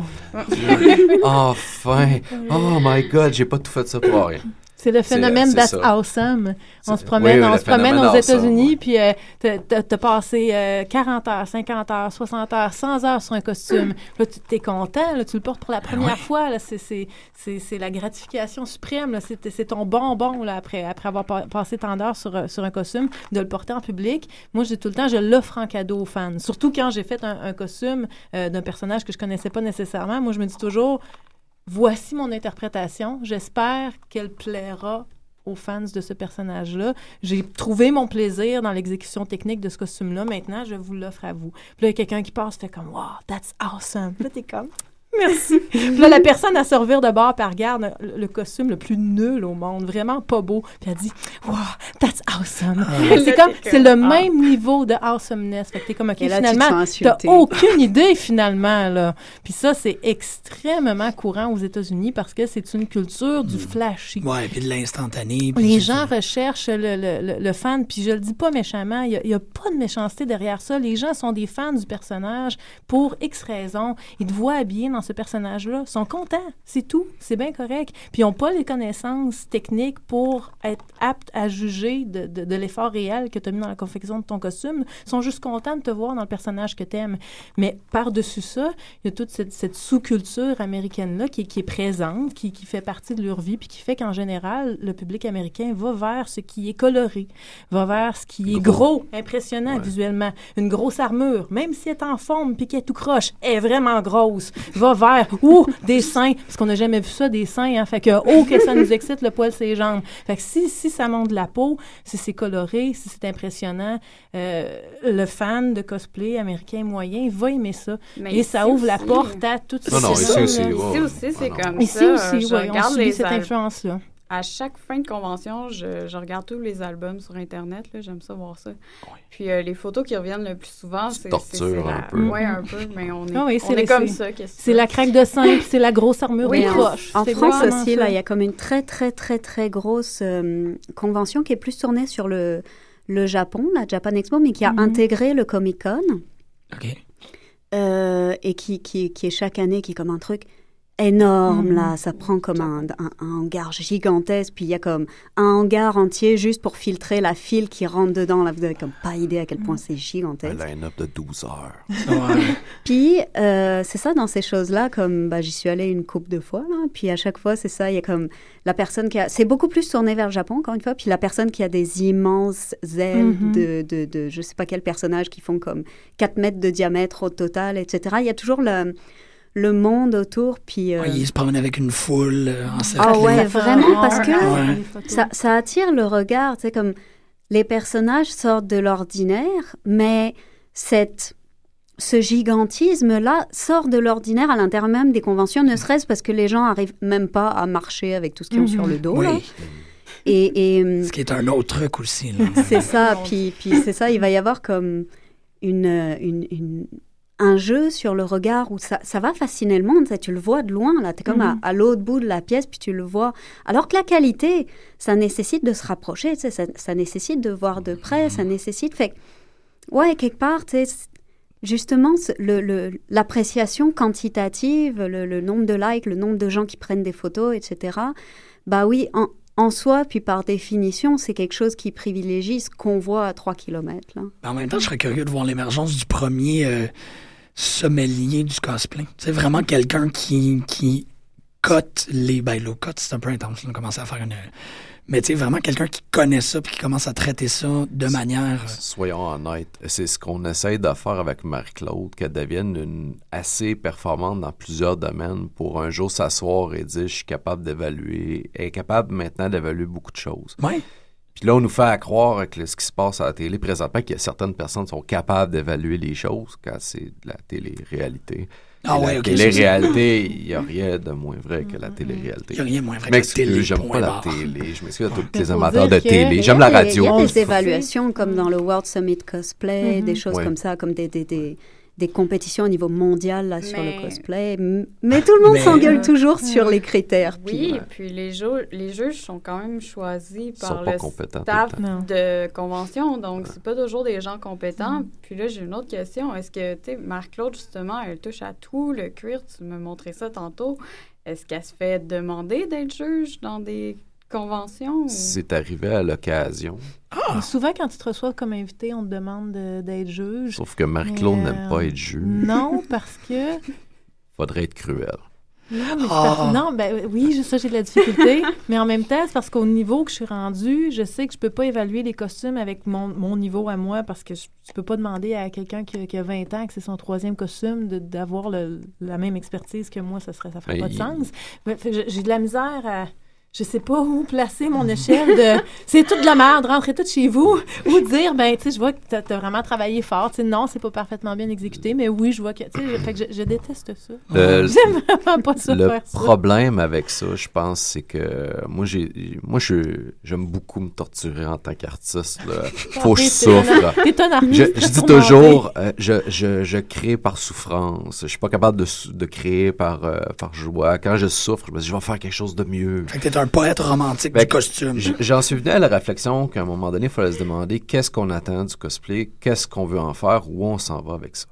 H: Dieu, enfin, oh my god, j'ai pas tout fait ça pour rien.
F: C'est le
H: C'est-
F: phénomène That's
H: ça.
F: Awesome. On se promène,
H: oui,
F: on se promène aux États-Unis, puis euh, t'as- passé euh, 40 heures, 50 heures, 60 heures, 100 heures sur un costume. Là, tu t'es content, là, tu le portes pour la première
D: ouais.
F: fois. là, C'est c'est- c'est- c'est la gratification suprême. là, C'est c'est ton bonbon là, après, après avoir pa- passé tant d'heures sur, euh, sur un costume, de le porter en public. Moi, j'ai tout le temps, je l'offre en cadeau aux fans. Surtout quand j'ai fait un, un costume euh, d'un personnage que je connaissais pas nécessairement. Moi, je me dis toujours, voici mon interprétation. J'espère qu'elle plaira aux fans de ce personnage-là. J'ai trouvé mon plaisir dans l'exécution technique de ce costume-là. Maintenant, je vous l'offre à vous. Puis là, quelqu'un qui passe, fait comme « Wow, that's awesome! » Puis là, t'es comme « Merci! » Puis là, la personne, à servir de bord, puis elle regarde le, le costume le plus nul au monde, vraiment pas beau. Puis elle dit « Wow, that's awesome! C'est comme, c'est le même niveau de awesomeness. Fait que t'es comme « OK,
G: là,
F: finalement, t'as aucune idée, finalement, là. » Puis ça, c'est extrêmement courant aux États-Unis parce que c'est une culture du flashy.
D: Ouais, puis de l'instantané.
F: Les gens recherchent le, le- le- le fan, puis je le dis pas méchamment, il n'y a, pas de méchanceté derrière ça. Les gens sont des fans du personnage pour X raisons. Ils te voient habillé dans ce personnage-là, sont contents, c'est tout, c'est bien correct. Puis ils n'ont pas les connaissances techniques pour être aptes à juger de, de- de l'effort réel que tu as mis dans la confection de ton costume. Ils sont juste contents de te voir dans le personnage que tu aimes. Mais par-dessus ça, il y a toute cette, cette sous-culture américaine-là qui, est- qui est présente, qui, qui fait partie de leur vie, puis qui fait qu'en général, le public américain va vers ce qui est coloré, va vers ce qui est gros, impressionnant
H: Ouais.
F: visuellement. Une grosse armure, même si elle est en forme puis qu'elle est tout croche, elle est vraiment grosse. Va vers, ouh, des seins, parce qu'on n'a jamais vu ça, des seins, hein, fait que, oh, que ça nous excite, le poil ses jambes. Fait que si, si ça monte de la peau, si c'est coloré, si c'est impressionnant, euh, le fan de cosplay américain moyen va aimer ça.
E: Mais
F: Et ça
E: ici
F: ouvre la
E: aussi,
F: porte à tout
H: Non, non,
F: ça.
H: ici aussi.
E: Ici aussi, c'est
H: Ah
E: comme
F: Ici
E: ça.
F: aussi,
E: je
F: oui, on
E: regarde
F: subit
E: les
F: cette influence-là.
E: À chaque fin de convention, je, je regarde tous les albums sur Internet. là, J'aime ça voir ça. Puis euh, les photos qui reviennent le plus souvent, c'est...
H: tortures
E: c'est- c'est la-
H: un peu.
E: Ouais, un peu, mais on est,
F: Ah oui,
E: on
F: c'est
E: est comme
F: c'est-
E: ça. qu'est-ce que
F: C'est la craque de sein, c'est la grosse armure
G: Oui,
F: des
G: en, France aussi, là, il y a comme une très, très, très, très grosse euh, convention qui est plus tournée sur le, le Japon, la Japan Expo, mais qui a
F: Mhm.
G: intégré le Comic Con
D: OK.
G: euh, et qui, qui, qui est chaque année, qui est comme un truc énorme, là. Ça prend comme un, un, un hangar gigantesque, puis il y a comme un hangar entier juste pour filtrer la file qui rentre dedans. Là, vous avez comme pas idée à quel point c'est
H: Un
G: gigantesque.
H: line-up de 12 heures.
D: Ouais.
G: Puis, euh, c'est ça, dans ces choses-là, comme bah, j'y suis allée une couple de fois, là, puis à chaque fois, c'est ça, il y a comme la personne qui a... C'est beaucoup plus tourné vers le Japon, encore une fois, puis la personne qui a des immenses ailes
F: Mhm.
G: de, de, de je sais pas quel personnage qui font comme 4 mètres de diamètre au total, etc. Il y a toujours le, le monde autour, puis... euh,
D: Ouais, il se promène avec une foule euh, en
G: Ah ouais, vraiment, parce que
D: Ouais.
G: Ça, ça attire le regard, tu sais, comme les personnages sortent de l'ordinaire, mais cette, ce gigantisme-là sort de l'ordinaire à l'intérieur même des conventions, ne serait-ce parce que les gens arrivent même pas à marcher avec tout ce qu'ils ont
F: Mhm.
G: sur le dos. là.
D: Oui,
G: Et, et, hum,
D: ce qui est un autre truc aussi.
G: c'est ça, puis, puis c'est ça, il va y avoir comme une, une, une- un jeu sur le regard où ça, ça va fasciner le monde, ça, tu le vois de loin, là, tu es comme
F: Mhm.
G: à, à l'autre bout de la pièce, puis tu le vois. Alors que la qualité, ça nécessite de se rapprocher, ça, ça nécessite de voir de près, ça nécite... Fait que, ouais, quelque part, justement, ce- le- le- l'appréciation quantitative, le, le nombre de likes, le nombre de gens qui prennent des photos, etc., bah oui, en, en soi, puis par définition, c'est quelque chose qui privilégie ce qu'on voit à 3 km. Là.
D: En même temps, je serais curieux de voir l'émergence du premier euh, sommelier du cosplay. C'est vraiment quelqu'un qui, qui cote les... Ben, le cote, c'est un peu intense. On a commencé à faire une... Mais tu sais, vraiment quelqu'un qui connaît ça puis qui commence à traiter ça de manière... euh,
H: Soyons honnêtes, c'est ce qu'on essaye de faire avec Marie-Claude, qu'elle devienne une assez performante dans plusieurs domaines pour un jour s'asseoir et dire je suis capable d'évaluer, elle est capable maintenant d'évaluer beaucoup de choses.
D: Ouais.
H: Puis là, on nous fait à croire avec ce qui se passe à la télé présentement qu'il y a certaines personnes qui sont capables d'évaluer les choses quand c'est de la télé-réalité.
D: Ah ouais,
H: la
D: ok, ça,
H: télé-réalité, il n'y a rien de moins vrai que la
D: Il
H: télé-réalité.
D: n'y a rien de moins
H: Je
D: vrai que la
H: m'excuse,
D: télé.
H: j'aime pas la télé. Je m'excuse à tous les amateurs de
F: que-
H: télé. J'aime
G: il
H: la radio.
G: Il y a des évaluations comme dans le World Summit Cosplay, des choses
H: Ouais.
G: comme ça, comme des, des, des, des compétitions au niveau mondial là, sur
E: Mais-
G: le cosplay. Mais tout le monde
D: Mais-
G: s'engueule toujours sur les critères.
E: Oui,
G: puis-
E: puis les, ju- les juges sont quand même choisis par le staff
H: le
E: de convention, donc c'est pas toujours des gens compétents.
F: Mm.
E: Puis là, j'ai une autre question. Est-ce que, tu sais, Marc-Claude, justement, elle touche à tout, le cuir, tu me montrais ça tantôt. Est-ce qu'elle se fait demander d'être juge dans des conventions? ou-
H: C'est arrivé à l'occasion.
D: Ah!
F: Souvent, quand tu te reçois comme invité, on te demande de- d'être juge.
H: Sauf que Marie-Claude n'aime pas
F: euh,
H: être juge.
F: Non, parce que.
H: Faudrait être cruel.
F: Non, mais
D: Ah.
F: non, ben oui, je- ça, j'ai de la difficulté. mais en même temps, c'est parce qu'au niveau que je suis rendue, je sais que je peux pas évaluer les costumes avec mon, mon niveau à moi parce que je, je peux pas demander à quelqu'un qui, a- qui a 20 ans, que c'est son troisième costume, d'avoir la même expertise que moi. Ça serait, ça ferait
H: Mais
F: pas de
H: il-
F: sens. J'ai- j'ai de la misère à. Je sais pas où placer mon échelle de c'est toute de la merde, rentrez tout chez vous ou dire ben tu sais je vois que t'as as vraiment travaillé fort, tu sais non, c'est pas parfaitement bien exécuté mais oui, je vois que tu sais je- fait que je, je déteste ça.
H: Le-
F: J'aime vraiment pas ça
H: Le
F: faire ça.
H: problème avec ça, je pense, c'est que moi, j'ai, moi, je, j'aime beaucoup me torturer en tant qu'artiste. là. Faut que je souffre.
F: T'es un artiste.
H: Je, je dis toujours, euh, je, je, je crée par souffrance. Je suis pas capable de, de créer par, euh, par joie. Quand je souffre, je me dis, je vais faire quelque chose de mieux.
D: Fait que t'es un poète romantique du
H: que
D: costume.
H: J'en suis venu à la réflexion qu'à un moment donné, il fallait se demander qu'est-ce qu'on attend du cosplay, qu'est-ce qu'on veut en faire, où on s'en va avec ça.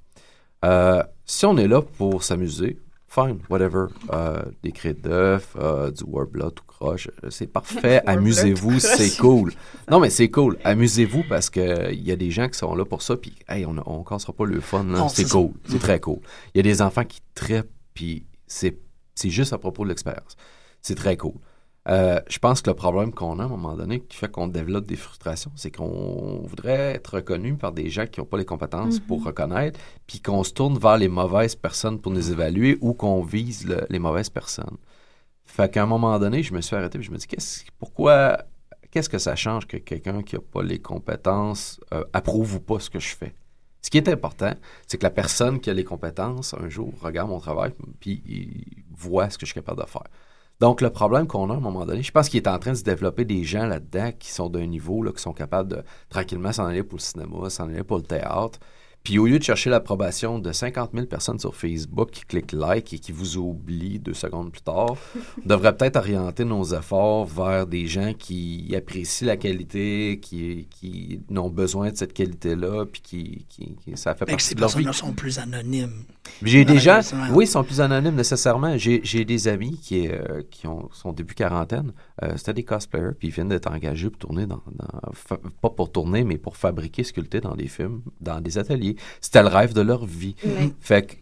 H: Euh, si on est là pour s'amuser, fine, whatever. Euh, des crêtes d'œufs, euh, du Warbler tout croche, euh, c'est parfait. Amusez-vous, c'est cool. Non, mais c'est cool. Amusez-vous parce que il y a des gens qui sont là pour ça, puis hey, on, on cassera pas le fun. C'est cool, c'est très cool. Il y a des enfants qui trippent, puis c'est c'est juste à propos de l'expérience. C'est très cool. Euh, je pense que le problème qu'on a à un moment donné qui fait qu'on développe des frustrations, c'est qu'on voudrait être reconnu par des gens qui n'ont pas les compétences pour reconnaître, puis qu'on se tourne vers les mauvaises personnes pour nous évaluer ou qu'on vise le- les mauvaises personnes. Fait qu'à un moment donné, je me suis arrêté et je me dis, qu'est-ce, pourquoi, qu'est-ce que ça change que quelqu'un qui n'a pas les compétences euh, approuve ou pas ce que je fais? Ce qui est important, c'est que la personne qui a les compétences, un jour, regarde mon travail, puis il voit ce que je suis capable de faire. Donc, le problème qu'on a à un moment donné, je pense qu'il est en train de se développer des gens là-dedans qui sont d'un niveau, qui sont capables de tranquillement s'en aller pour le cinéma, s'en aller pour le théâtre. Puis au lieu de chercher l'approbation de 50 000 personnes sur Facebook qui cliquent like et qui vous oublient deux secondes plus tard, on devrait peut-être orienter nos efforts vers des gens qui apprécient la qualité, qui, qui ont besoin de cette qualité-là, puis qui, qui, qui- ça fait
D: Fait que
H: partie
D: ces
H: de leur vie.
D: sont plus anonymes.
H: J'ai des gens, oui, ils sont plus anonymes nécessairement. J'ai des amis qui, euh, qui ont, sont début quarantaine. Euh, C'était des cosplayers, puis ils viennent d'être engagés pour tourner dans, Pas pour tourner, mais pour fabriquer, sculpter dans des films, dans des ateliers. C'était le rêve de leur vie.
E: Mais
H: Fait que,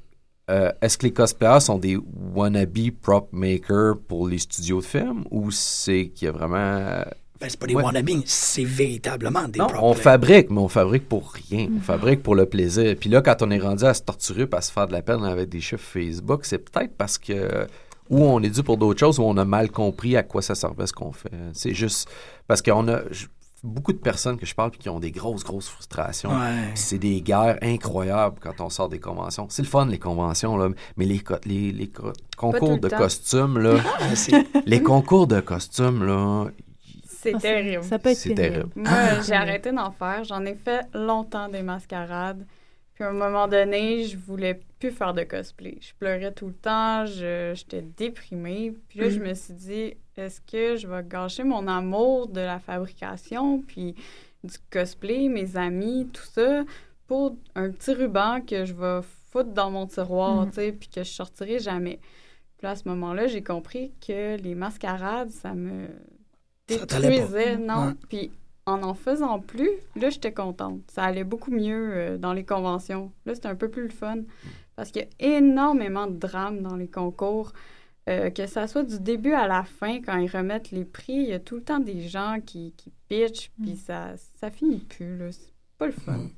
H: euh, est-ce que les cosplayers sont des wannabe prop makers pour les studios de films ou c'est qu'il y a vraiment. euh,
D: Ben, c'est pas des
H: Ouais.
D: wannabes, c'est véritablement des
H: non,
D: prop
H: on fabrique, mais on fabrique pour rien. On fabrique pour le plaisir. Puis là, quand on est rendu à se torturer et à se faire de la peine avec des chiffres Facebook, c'est peut-être parce que ou on est dû pour d'autres choses ou on a mal compris à quoi ça servait ce qu'on fait. C'est juste parce qu'on a beaucoup de personnes que je parle puis qui ont des grosses, grosses frustrations.
D: Ouais.
H: C'est des guerres incroyables quand on sort des conventions. C'est le fun, les conventions, là, mais les, co- les, les co- concours
E: le
H: de
E: temps.
H: costumes, là,
D: Ah,
H: les concours de costumes, là,
E: c'est
F: Ah,
E: terrible.
F: Ça peut être
H: C'est
F: terrible.
H: terrible.
E: Moi, j'ai arrêté d'en faire. J'en ai fait longtemps des mascarades. Puis à un moment donné, je voulais plus faire de cosplay. Je pleurais tout le temps, je- j'étais déprimée. Puis là, je me suis dit, est-ce que je vais gâcher mon amour de la fabrication, puis du cosplay, mes amis, tout ça, pour un petit ruban que je vais foutre dans mon tiroir,
F: Mhm.
E: tu sais, puis que je sortirai jamais? Puis là, à ce moment-là, j'ai compris que les mascarades, ça me détruisait, non?
D: Ouais.
E: Puis en en faisant plus, là, j'étais contente. Ça allait beaucoup mieux euh, dans les conventions. Là, c'était un peu plus le fun. Parce qu'il y a énormément de drames dans les concours. Euh, que ça soit du début à la fin, quand ils remettent les prix, il y a tout le temps des gens qui, qui pitchent, puis ça, ça finit plus, là. C'est pas le fun.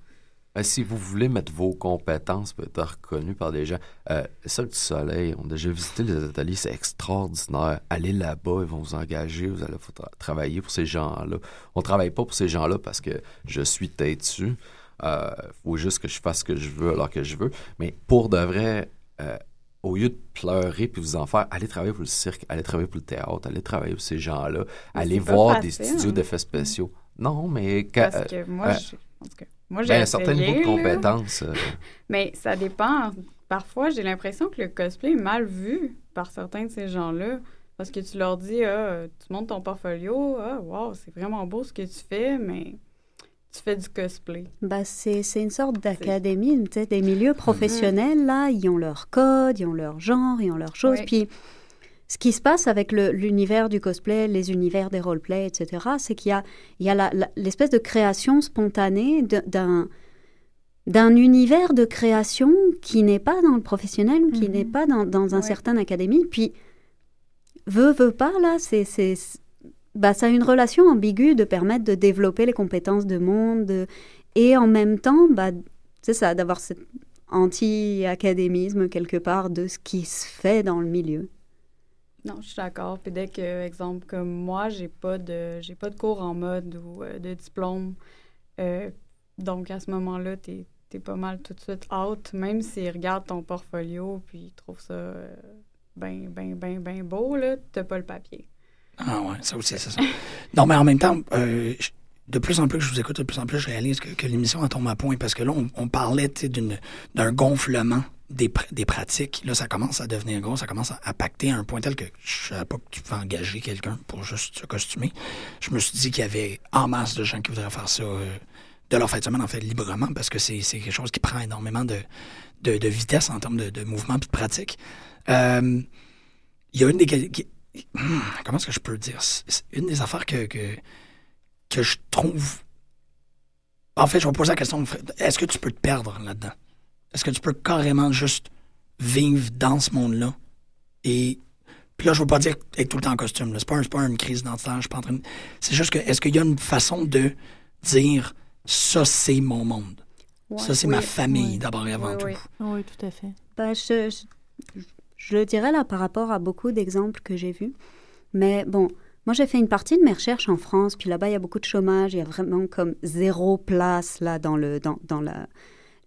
H: Ben, si vous voulez mettre vos compétences peut être reconnues par des gens, euh, Cirque du Soleil, on a déjà visité les ateliers, c'est extraordinaire. Allez là-bas, ils vont vous engager, vous allez tra- travailler pour ces gens-là. On travaille pas pour ces gens-là parce que je suis têtu. Euh, faut juste que je fasse ce que je veux alors que je veux. Mais pour de vrai, euh, au lieu de pleurer puis vous en faire, allez travailler pour le cirque, allez travailler pour le théâtre, allez travailler pour ces gens-là, allez voir des studios d'effets spéciaux. Non, mais quand,
E: Parce que moi,
H: euh,
E: j'ai- en tout cas, moi, j'ai
H: ben, un certain niveau de compétences. euh,
E: Mais ça dépend. Parfois, j'ai l'impression que le cosplay est mal vu par certains de ces gens-là. Parce que tu leur dis, ah, tu montes ton portfolio, ah, wow, c'est vraiment beau ce que tu fais, mais tu fais du cosplay.
G: Bah, c'est une sorte d'académie, des milieux professionnels, là, ils ont leur code, ils ont leur genre, ils ont leurs choses.
E: Oui.
G: Puis, ce qui se passe avec l'univers du cosplay, les univers des roleplays, etc., c'est qu'il y a, il y a la- la- l'espèce de création spontanée d'un d'un univers de création qui n'est pas dans le professionnel, qui
F: Mhm.
G: n'est pas dans, dans un
E: Ouais.
G: certain académie. Puis, veut, veut pas, là, c'est... Bah, ça a une relation ambiguë de permettre de développer les compétences de monde de- et en même temps, bah, c'est ça, d'avoir cet anti-académisme quelque part de ce qui se fait dans le milieu.
E: Non, je suis d'accord. Puis dès que, exemple, comme moi, j'ai pas de j'ai pas de cours en mode ou euh, de diplôme. euh, donc à ce moment-là, t'es es pas mal tout de suite out, même s'ils regardent ton portfolio puis ils trouvent ça euh, ben, ben, ben, ben beau, là, t'as pas le papier.
D: Ah ouais, ça aussi, c'est ça. Non, mais en même temps, euh, de plus en plus que je vous écoute, de plus en plus je réalise que, que l'émission tombe à point parce que là, on, parlait d'un gonflement des, des pratiques. Là, ça commence à devenir gros, ça commence à, pacter à un point tel que je savais pas que tu pouvais engager quelqu'un pour juste se costumer. Je me suis dit qu'il y avait en masse de gens qui voudraient faire ça euh, de leur fin de semaine, en fait, librement, parce que c'est quelque chose qui prend énormément de, de, de vitesse en termes de, de mouvement et de pratique. Euh, il y a une des... comment est-ce que je peux le dire? C'est une des affaires que, que, que je trouve. En fait, je vais poser la question est-ce que tu peux te perdre là-dedans? Est-ce que tu peux carrément juste vivre dans ce monde-là? Et. Puis là, je veux pas dire être tout le temps en costume. C'est pas, un- pas une crise identitaire. Je suis pas en train de- C'est juste que est-ce qu'il y a une façon de dire ça, c'est mon monde? ça, c'est
E: Oui,
D: ma famille
G: oui.
D: d'abord et avant
E: Oui,
D: tout.
E: oui.
F: Oui, tout à fait.
G: Bah, je, je, je le dirais là par rapport à beaucoup d'exemples que j'ai vus. Mais bon, moi j'ai fait une partie de mes recherches en France, puis là-bas il y a beaucoup de chômage, il y a vraiment comme zéro place là dans, le, dans, dans la,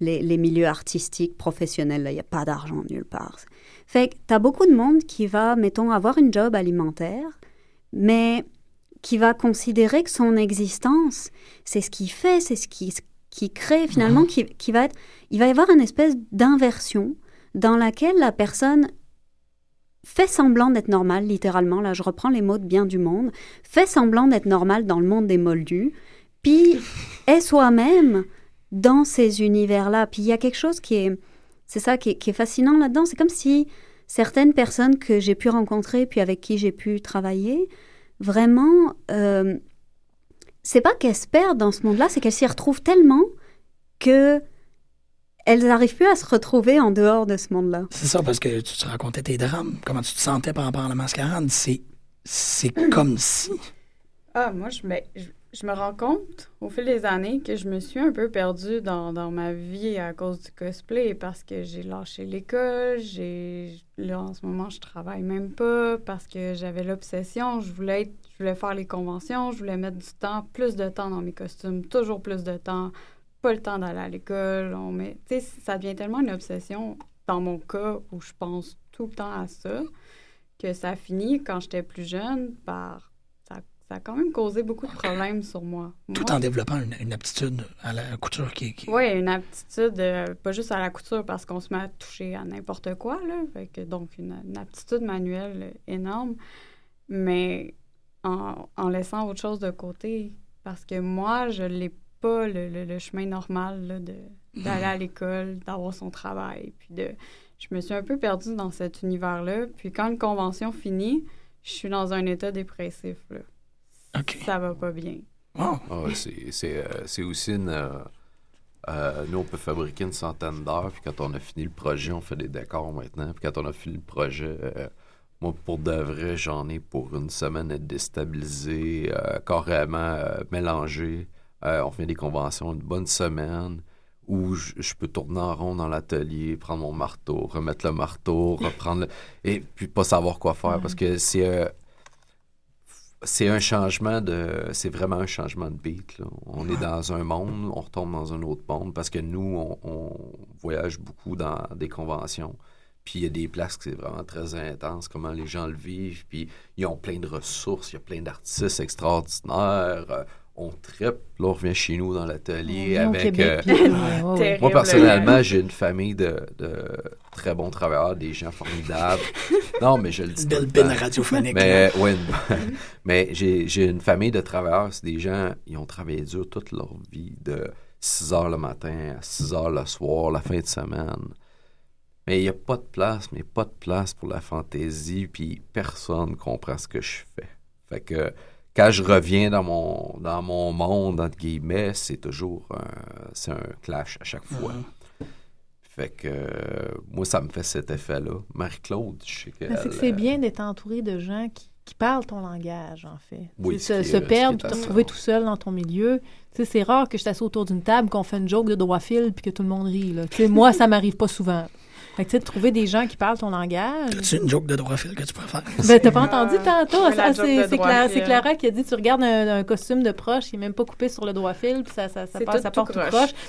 G: les, les milieux artistiques, professionnels. Là, il n'y a pas d'argent nulle part. Fait que tu as beaucoup de monde qui va, mettons, avoir une job alimentaire, mais qui va considérer que son existence, c'est ce qu'il fait, c'est ce qui, qui crée finalement, qui, qui va être... Il va y avoir une espèce d'inversion dans laquelle la personne fait semblant d'être normale, littéralement, là je reprends les mots de bien du monde, fait semblant d'être normale dans le monde des moldus, puis est soi-même dans ces univers-là. Puis il y a quelque chose qui est, c'est ça qui est, qui est fascinant là-dedans, c'est comme si certaines personnes que j'ai pu rencontrer, puis avec qui j'ai pu travailler, vraiment, euh, c'est pas qu'elles se perdent dans ce monde-là, c'est qu'elles s'y retrouvent tellement que elles n'arrivent plus à se retrouver en dehors de ce monde-là.
D: C'est ça, parce que tu te racontais tes drames, comment tu te sentais par rapport à la mascarade? C'est, c'est comme si.
E: Ah, moi, je me, je, je me rends compte au fil des années que je me suis un peu perdue dans, dans ma vie à cause du cosplay parce que j'ai lâché l'école. J'ai, là, en ce moment, je travaille même pas parce que j'avais l'obsession. Je voulais être, je voulais faire les conventions, je voulais mettre du temps, plus de temps dans mes costumes, toujours plus de temps. Pas le temps d'aller à l'école. On met, tu sais, ça devient tellement une obsession dans mon cas où je pense tout le temps à ça que ça a fini quand j'étais plus jeune par ça, ça a quand même causé beaucoup de problèmes sur moi.
D: Tout
E: Moi-
D: en développant une, une aptitude à la couture qui. qui...
E: Oui, une aptitude, euh, pas juste à la couture parce qu'on se met à toucher à n'importe quoi, là. Fait que, donc, une, une aptitude manuelle énorme, mais en, en laissant autre chose de côté. Parce que moi, je n'ai pas le, le- le chemin normal là, de, d'aller à l'école, d'avoir son travail. Puis de, je me suis un peu perdue dans cet univers-là. Puis quand une convention finit, je suis dans un état dépressif. Là.
D: OK.
E: Ça va pas bien.
D: Wow.
H: Ouais, c'est, c'est, euh, c'est aussi une. euh, euh, nous, on peut fabriquer une centaine d'heures, puis quand on a fini le projet, on fait des décors maintenant. Puis quand on a fini le projet, euh, moi, pour de vrai, j'en ai pour une semaine à déstabiliser, euh, carrément euh, mélanger. Euh, on fait des conventions une bonne semaine où je, je peux tourner en rond dans l'atelier, prendre mon marteau, remettre le marteau, reprendre le... Et puis pas savoir quoi faire parce que c'est euh, c'est un changement de... C'est vraiment un changement de beat. là. On est dans un monde, on retombe dans un autre monde parce que nous, on, on voyage beaucoup dans des conventions. Puis il y a des places que c'est vraiment très intense, comment les gens le vivent. Puis ils ont plein de ressources, il y a plein d'artistes extraordinaires. Euh, on tripe, là on revient chez nous dans l'atelier avec...
F: Québec,
H: euh,
F: puis- ouais, ouais, ouais.
E: Terrible.
H: moi, personnellement, j'ai une famille de, de très bons travailleurs, des gens formidables. non, mais je le dis
D: belle
H: temps.
D: radiophonique.
H: Mais, ouais, une- mais j'ai j'ai une famille de travailleurs. C'est des gens, ils ont travaillé dur toute leur vie, de 6 heures le matin à 6 heures le soir, la fin de semaine. Mais il n'y a pas de place, mais pas de place pour la fantaisie, puis personne comprend ce que je fais. Fait que quand je reviens dans mon, dans mon monde, entre guillemets, c'est toujours un, c'est un clash à chaque fois. Fait que euh, moi, ça me fait cet effet-là. Marie-Claude, je sais
F: C'est que c'est
H: euh,
F: bien d'être entouré de gens qui, qui parlent ton langage, en fait.
H: Oui,
F: se,
H: qui
F: se perdre te retrouver
H: rare.
F: tout seul dans ton milieu. Tu sais, c'est rare que je t'assieds autour d'une table, qu'on fait une joke de droit fil puis que tout le monde rit. Là. Tu sais, moi, ça m'arrive pas souvent. Fait que, tu sais, de trouver des gens qui parlent ton langage.
D: C'est une joke de droit fil que tu préfères.
F: Ben, t'as pas entendu tantôt?
E: Ouais, la
F: Ah, c'est Clara, Clara qui a dit tu regardes un, un costume de proche, il est même pas coupé sur le droit fil, puis ça, ça, ça, passe,
E: tout
F: ça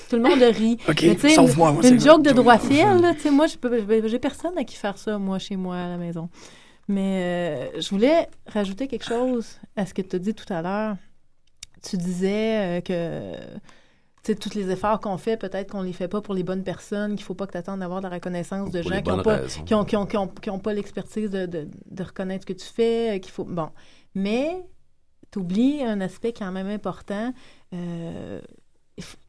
E: tout
F: le monde rit.
D: OK,
F: Mais une-
D: moi. moi,
F: Une joke de droit fil, tu sais, moi, j'ai personne à qui faire ça, moi, chez moi, à la maison. Mais euh, je voulais rajouter quelque chose à ce que tu as dit tout à l'heure. Tu disais euh, que, tous les efforts qu'on fait, peut-être qu'on les fait pas pour les bonnes personnes, qu'il faut pas que tu attendes d'avoir de la reconnaissance de gens qui n'ont pas, qui ont, qui ont, qui ont, qui ont pas l'expertise de, de, de reconnaître ce que tu fais, euh, qu'il faut... Bon. Mais tu oublies un aspect quand même important. Euh,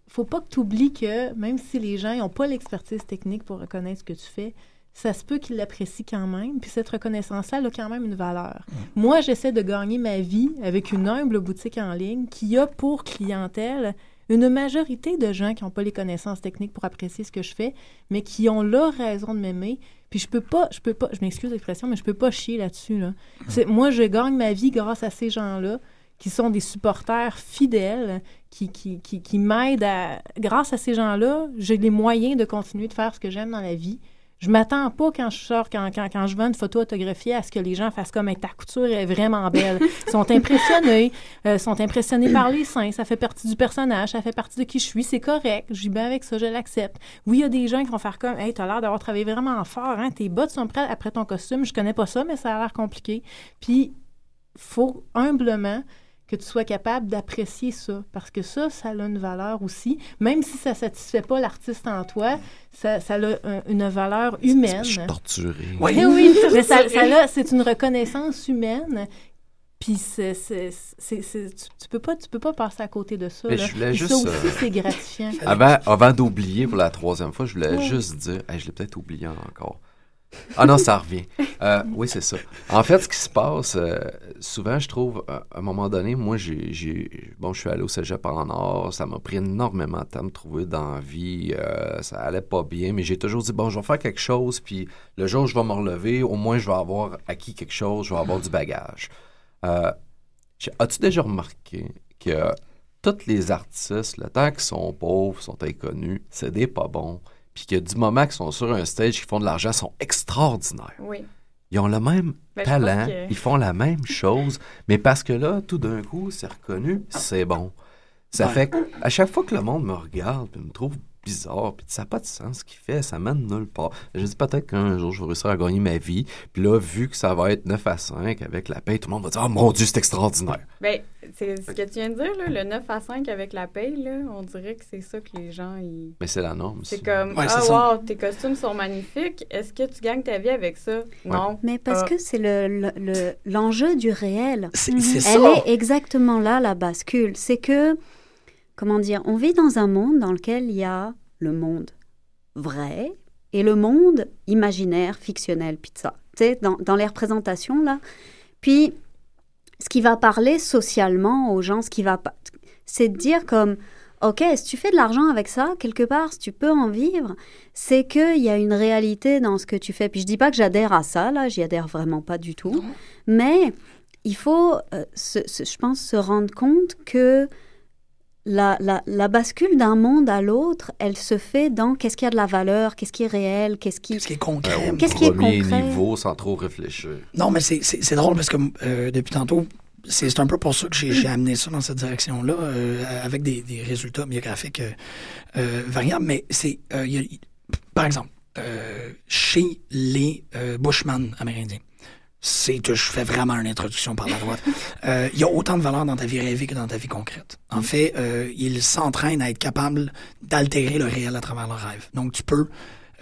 F: faut pas que tu oublies que même si les gens n'ont pas l'expertise technique pour reconnaître ce que tu fais, ça se peut qu'ils l'apprécient quand même. Puis cette reconnaissance-là elle a quand même une valeur. Moi, j'essaie de gagner ma vie avec une humble boutique en ligne qui a pour clientèle une majorité de gens qui n'ont pas les connaissances techniques pour apprécier ce que je fais, mais qui ont leur raison de m'aimer. Puis je peux pas, je peux pas, je m'excuse l'expression, mais je peux pas chier là-dessus. Là. Moi, je gagne ma vie grâce à ces gens-là qui sont des supporters fidèles, qui, qui, qui, qui m'aident à... Grâce à ces gens-là, j'ai les moyens de continuer de faire ce que j'aime dans la vie. Je m'attends pas quand je sors, quand, quand, quand je vends une photo autographiée, à ce que les gens fassent comme ta couture est vraiment belle. Ils sont impressionnés, euh, sont impressionnés par les seins. Ça fait partie du personnage, ça fait partie de qui je suis. C'est correct. Je vis bien avec ça, je l'accepte. Oui, il y a des gens qui vont faire comme Hey, t'as l'air d'avoir travaillé vraiment fort, hein? Tes bottes sont prêtes après ton costume. Je connais pas ça, mais ça a l'air compliqué. Puis, faut humblement que tu sois capable d'apprécier ça. Parce que ça, ça a une valeur aussi. Même si ça ne satisfait pas l'artiste en toi, ça, ça a un- une valeur humaine.
H: Je suis torturé.
D: Oui.
F: Eh oui, mais ça, ça a- c'est une reconnaissance humaine. Puis c'est, c'est, c'est- c'est- tu, tu peux pas, tu peux pas passer à côté de ça.
H: Mais
F: là.
H: je voulais juste,
F: ça aussi,
H: euh,
F: c'est gratifiant.
H: Avant, avant d'oublier pour la troisième fois, je voulais
F: Ouais.
H: juste dire, Hey, je l'ai peut-être oublié encore. Ah non, ça revient. Euh, oui, c'est ça. En fait, ce qui se passe, euh, souvent, je trouve, à un moment donné, moi, bon, je suis allé au cégep en or, ça m'a pris énormément de temps de me trouver dans la vie, euh, ça allait pas bien, mais j'ai toujours dit, bon, je vais faire quelque chose, puis le jour où je vais me relever, au moins, je vais avoir acquis quelque chose, je vais avoir du bagage. As-tu déjà remarqué que tous les artistes, le temps qu'ils sont pauvres, sont inconnus, c'est des pas bons, puis que du moment qu'ils sont sur un stage, qu'ils font de l'argent, sont extraordinaires.
E: Oui.
H: Ils ont le même
E: Ben,
H: talent,
E: que-
H: ils font la même chose, mais parce que là, tout d'un coup, c'est reconnu, c'est bon. Ça
D: Ouais.
H: fait à chaque fois que le monde me regarde, puis me trouve bizarre, puis ça n'a pas de sens ce qu'il fait, ça mène nulle part. Je dis peut-être qu'un jour, je vais réussir à gagner ma vie, puis là, vu que ça va être 9 à 5 avec la paye, tout le monde va dire « Oh mon Dieu, c'est extraordinaire!
E: Ben, c'est ce que tu viens de dire, là, le 9 à 5 avec la paye, là, on dirait que c'est ça que les gens, ils... »
H: Mais c'est la norme.
E: C'est comme,
D: Ouais,
E: ah,
D: ça.
E: wow, tes costumes sont magnifiques. Est-ce que tu gagnes ta vie avec ça? Non.
G: Mais parce
E: Ah.
G: que c'est le- le- le- l'enjeu du réel.
D: C'est c'est
G: Elle
D: ça.
G: est exactement là, la bascule. C'est que, comment dire, on vit dans un monde dans lequel il y a le monde vrai et le monde imaginaire, fictionnel, pizza. Tu sais, dans, dans les représentations, là. Puis, ce qui va parler socialement aux gens, ce qui va pas... C'est de dire comme, OK, si tu fais de l'argent avec ça, quelque part, si tu peux en vivre, c'est qu'il y a une réalité dans ce que tu fais. Puis je dis pas que j'adhère à ça, là, j'y adhère vraiment pas du tout. Mais il faut, euh, se- se- je pense, se rendre compte que la, la, la bascule d'un monde à l'autre, elle se fait dans qu'est-ce qui a de la valeur, qu'est-ce qui est réel, qu'est-ce qui...
D: Qu'est-ce qui est concret?
H: au
G: Qu'est-ce qui est
H: premier
G: concret?
H: niveau, sans trop réfléchir.
D: Non, mais c'est- drôle parce que euh, depuis tantôt, c'est un peu pour ça que j'ai amené ça dans cette direction-là, euh, avec des, des résultats biographiques euh, euh, variables. Mais c'est, euh, par exemple, euh, chez les euh, Bushmen amérindiens, c'est que je fais vraiment une introduction par la droite. Euh, Il y a autant de valeur dans ta vie rêvée que dans ta vie concrète. En fait, euh, ils s'entraînent à être capables d'altérer le réel à travers leurs rêves. Donc, tu peux,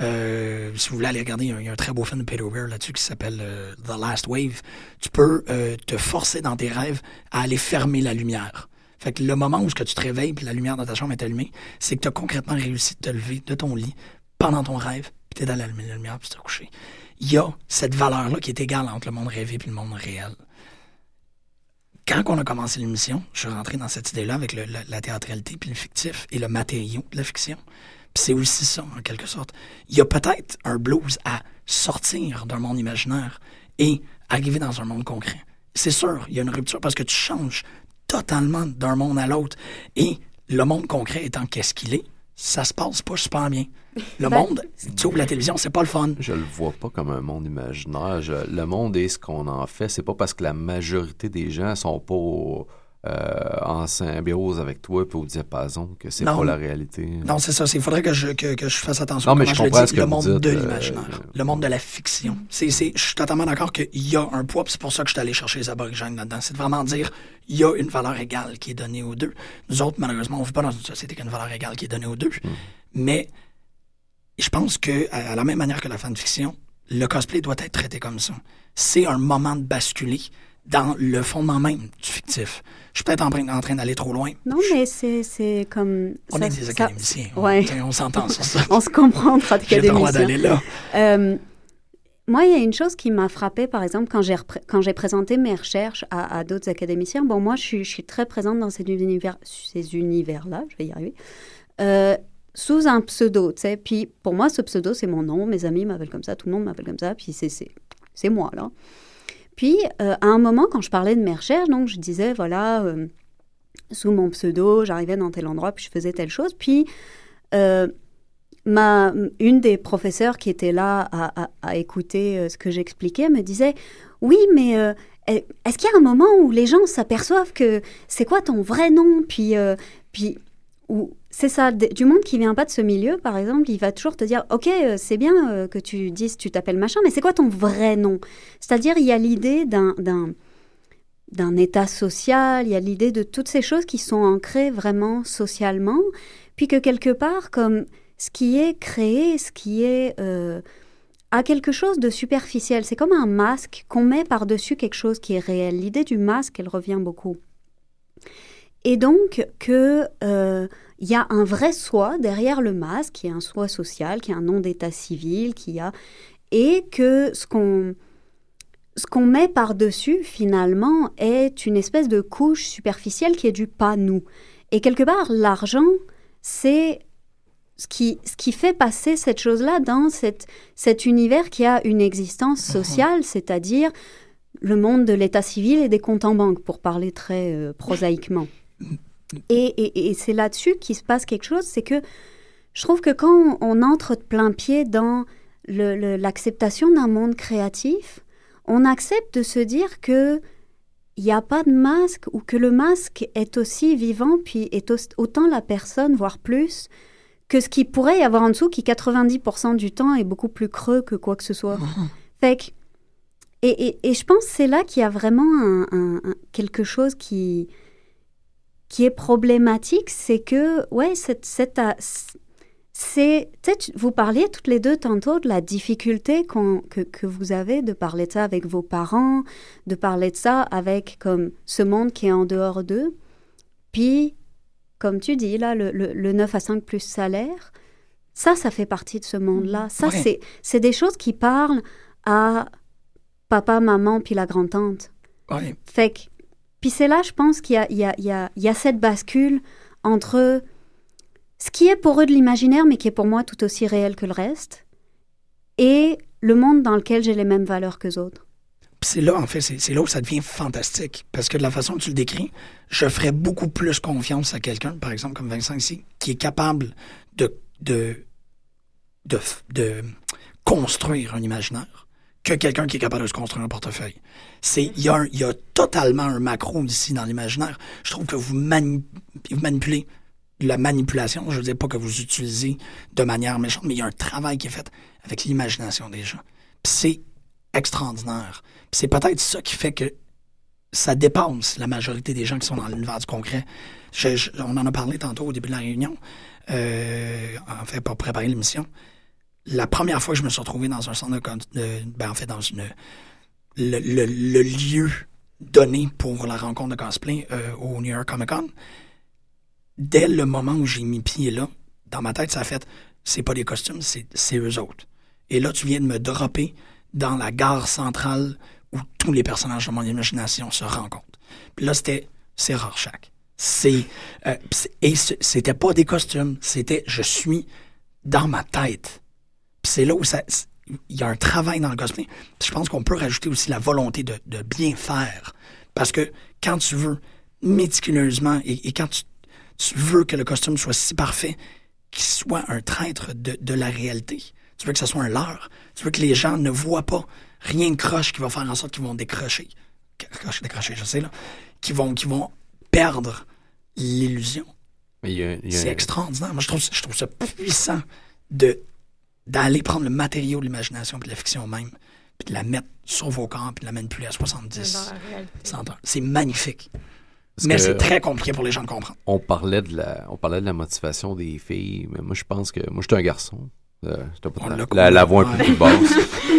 D: euh, si vous voulez aller regarder, il y a, un très beau film de Peter Weir là-dessus qui s'appelle The Last Wave. Tu peux te forcer dans tes rêves à aller fermer la lumière. Fait que le moment où ce que tu te réveilles puis la lumière dans ta chambre est allumée, c'est que tu as concrètement réussi de te lever de ton lit pendant ton rêve, puis t'es allé allumer la lumière puis t'es couché. Il y a cette valeur-là qui est égale entre le monde rêvé et le monde réel. Quand on a commencé l'émission, je suis rentré dans cette idée-là avec la théâtralité puis le fictif et le matériau de la fiction. Puis c'est aussi ça, en quelque sorte. Il y a peut-être un blues à sortir d'un monde imaginaire et arriver dans un monde concret. C'est sûr, il y a une rupture parce que tu changes totalement d'un monde à l'autre. Et le monde concret étant qu'est-ce qu'il est, ça se passe pas super bien. Le
G: Ben,
D: monde, tu ouvres la télévision, c'est pas le fun.
H: Je le vois pas comme un monde imaginaire. Je- le monde est ce qu'on en fait. C'est pas parce que la majorité des gens sont pas euh, en symbiose avec toi puis au diapason que c'est pas la réalité.
D: Non, c'est ça. Il faudrait que je, que, que je fasse attention
H: Non, mais je
D: le
H: comprends
D: dis,
H: ce que
D: le monde
H: dites,
D: de
H: euh,
D: l'imaginaire,
H: euh,
D: le monde de la fiction. C'est, c'est, je suis totalement d'accord qu'il y a un poids, puis c'est pour ça que je suis allé chercher les aborigènes là-dedans. C'est de vraiment dire il y a une valeur égale qui est donnée aux deux. Nous autres, malheureusement, on ne vit pas dans une société qui a une valeur égale qui est donnée aux deux.
H: Hmm.
D: Mais je pense que, à la même manière que la fanfiction, le cosplay doit être traité comme ça. C'est un moment de basculer dans le fondement même du fictif. Je suis peut-être en train, en train d'aller trop loin.
G: Non, mais c'est comme...
D: On
G: ça-
D: est des académiciens. On,
G: ouais.
D: on s'entend sur ça.
G: On se comprend entre
D: J'ai le droit
G: académiciens.
D: d'aller là.
G: Euh, moi, il y a une chose qui m'a frappée, par exemple, quand j'ai repré- quand j'ai présenté mes recherches à, à d'autres académiciens. Bon, moi, je suis, je suis très présente dans ces univers, ces univers-là, je vais y arriver, euh, sous un pseudo, tu sais. Puis, pour moi, ce pseudo, c'est mon nom. Mes amis m'appellent comme ça, tout le monde m'appelle comme ça. Puis, c'est moi, là. Puis, euh, à un moment, quand je parlais de mes recherches, donc, je disais, voilà, euh, sous mon pseudo, j'arrivais dans tel endroit, puis je faisais telle chose. Puis, euh, ma, une des professeurs qui était là à, à- écouter ce que j'expliquais me disait Oui, mais est-ce qu'il y a un moment où les gens s'aperçoivent que c'est quoi ton vrai nom Puis, puis ou c'est ça, du monde qui vient pas de ce milieu, par exemple, il va toujours te dire Ok, euh, c'est bien euh, que tu dises tu t'appelles machin, mais c'est quoi ton vrai nom? C'est-à-dire, il y a l'idée d'un. d'un état social, il y a l'idée de toutes ces choses qui sont ancrées vraiment socialement, puis que quelque part, comme ce qui est créé, ce qui est euh, a quelque chose de superficiel. C'est comme un masque qu'on met par-dessus quelque chose qui est réel. L'idée du masque, elle revient beaucoup. Et donc que il y a un vrai soi derrière le masque, qui est un soi social, qui est un nom d'état civil, qui a et que ce qu'on ce qu'on met par-dessus, finalement, est une espèce de couche superficielle qui est du pas nous. Et quelque part, l'argent, c'est ce qui, ce qui fait passer cette chose-là dans cette, cet univers qui a une existence sociale, c'est-à-dire le monde de l'état civil et des comptes en banque, pour parler très euh, prosaïquement. Et, et- et c'est là-dessus qu'il se passe quelque chose, c'est que je trouve que quand on entre de plein pied dans l'acceptation d'un monde créatif, on accepte de se dire que il n'y a pas de masque ou que le masque est aussi vivant puis est au- autant la personne, voire plus, que ce qui pourrait y avoir en dessous qui 90% du temps est beaucoup plus creux que quoi que ce soit. Fait que, et, et- et je pense que c'est là qu'il y a vraiment un- un- un- quelque chose qui, qui est problématique, c'est que, ouais, cette, c'est, tu- vous parliez toutes les deux tantôt de la difficulté qu'on- que, que vous avez de parler de ça avec vos parents, de parler de ça avec comme ce monde qui est en dehors d'eux. Puis, comme tu dis, là, le, le, le 9 à 5 plus salaire, ça, ça fait partie de ce monde-là. Ça,
D: Ouais.
G: c'est, c'est des choses qui parlent à papa, maman, puis la grand-tante.
D: Ouais.
G: Fait que, puis c'est là, je pense qu'il y y, y, y a cette bascule entre ce qui est pour eux de l'imaginaire, mais qui est pour moi tout aussi réel que le reste, et le monde dans lequel j'ai les mêmes valeurs que autres.
D: Puis c'est là, en fait, c'est là où ça devient fantastique. Parce que de la façon que tu le décris, je ferais beaucoup plus confiance à quelqu'un, par exemple, comme Vincent ici, qui est capable de, de, de construire un imaginaire que quelqu'un qui est capable de se construire un portefeuille. C'est, il y, a totalement un macro ici dans l'imaginaire. Je trouve que vous, mani- vous manipulez la manipulation. Je veux dire pas que vous utilisez de manière méchante, mais il y a un travail qui est fait avec l'imagination des gens. C'est extraordinaire. C'est peut-être ça qui fait que ça dépasse la majorité des gens qui sont dans l'univers du concret. On en a parlé tantôt au début de la réunion, euh, en fait, pour préparer l'émission. La première fois que je me suis retrouvé dans un centre de... ben, en fait, dans une... Le, le- lieu donné pour la rencontre de cosplay euh, au New York Comic Con, dès le moment où j'ai mis pied là, dans ma tête, ça a fait c'est pas des costumes, c'est eux autres. Et là, tu viens de me dropper dans la gare centrale où tous les personnages de mon imagination se rencontrent. Puis là, c'était c'est Rorschach. C'est euh, et c'était pas des costumes, c'était je suis dans ma tête. C'est là où ça il y a un travail dans le cosplay. Puis je pense qu'on peut rajouter aussi la volonté de, de bien faire. Parce que quand tu veux méticuleusement et, et quand tu, tu veux que le costume soit si parfait qu'il soit un traître de, de la réalité, tu veux que ce soit un leurre, tu veux que les gens ne voient pas rien de croche qui va faire en sorte qu'ils vont décrocher. Croche, décrocher, je sais, là. Qui vont, qui vont perdre l'illusion. C'est extraordinaire. Moi, je trouve, je trouve ça puissant de d'aller prendre le matériau de l'imagination et de la fiction même, puis de la mettre sur vos corps, puis de la manipuler à 70,
E: Dans la réalité.
D: 100 heures. C'est magnifique.
H: Parce
D: Mais c'est très compliqué pour les gens de comprendre.
H: on parlait de la on parlait de la motivation des filles mais moi je pense que moi j'étais un garçon Euh, pas la,
D: l'a
H: voix un peu plus basse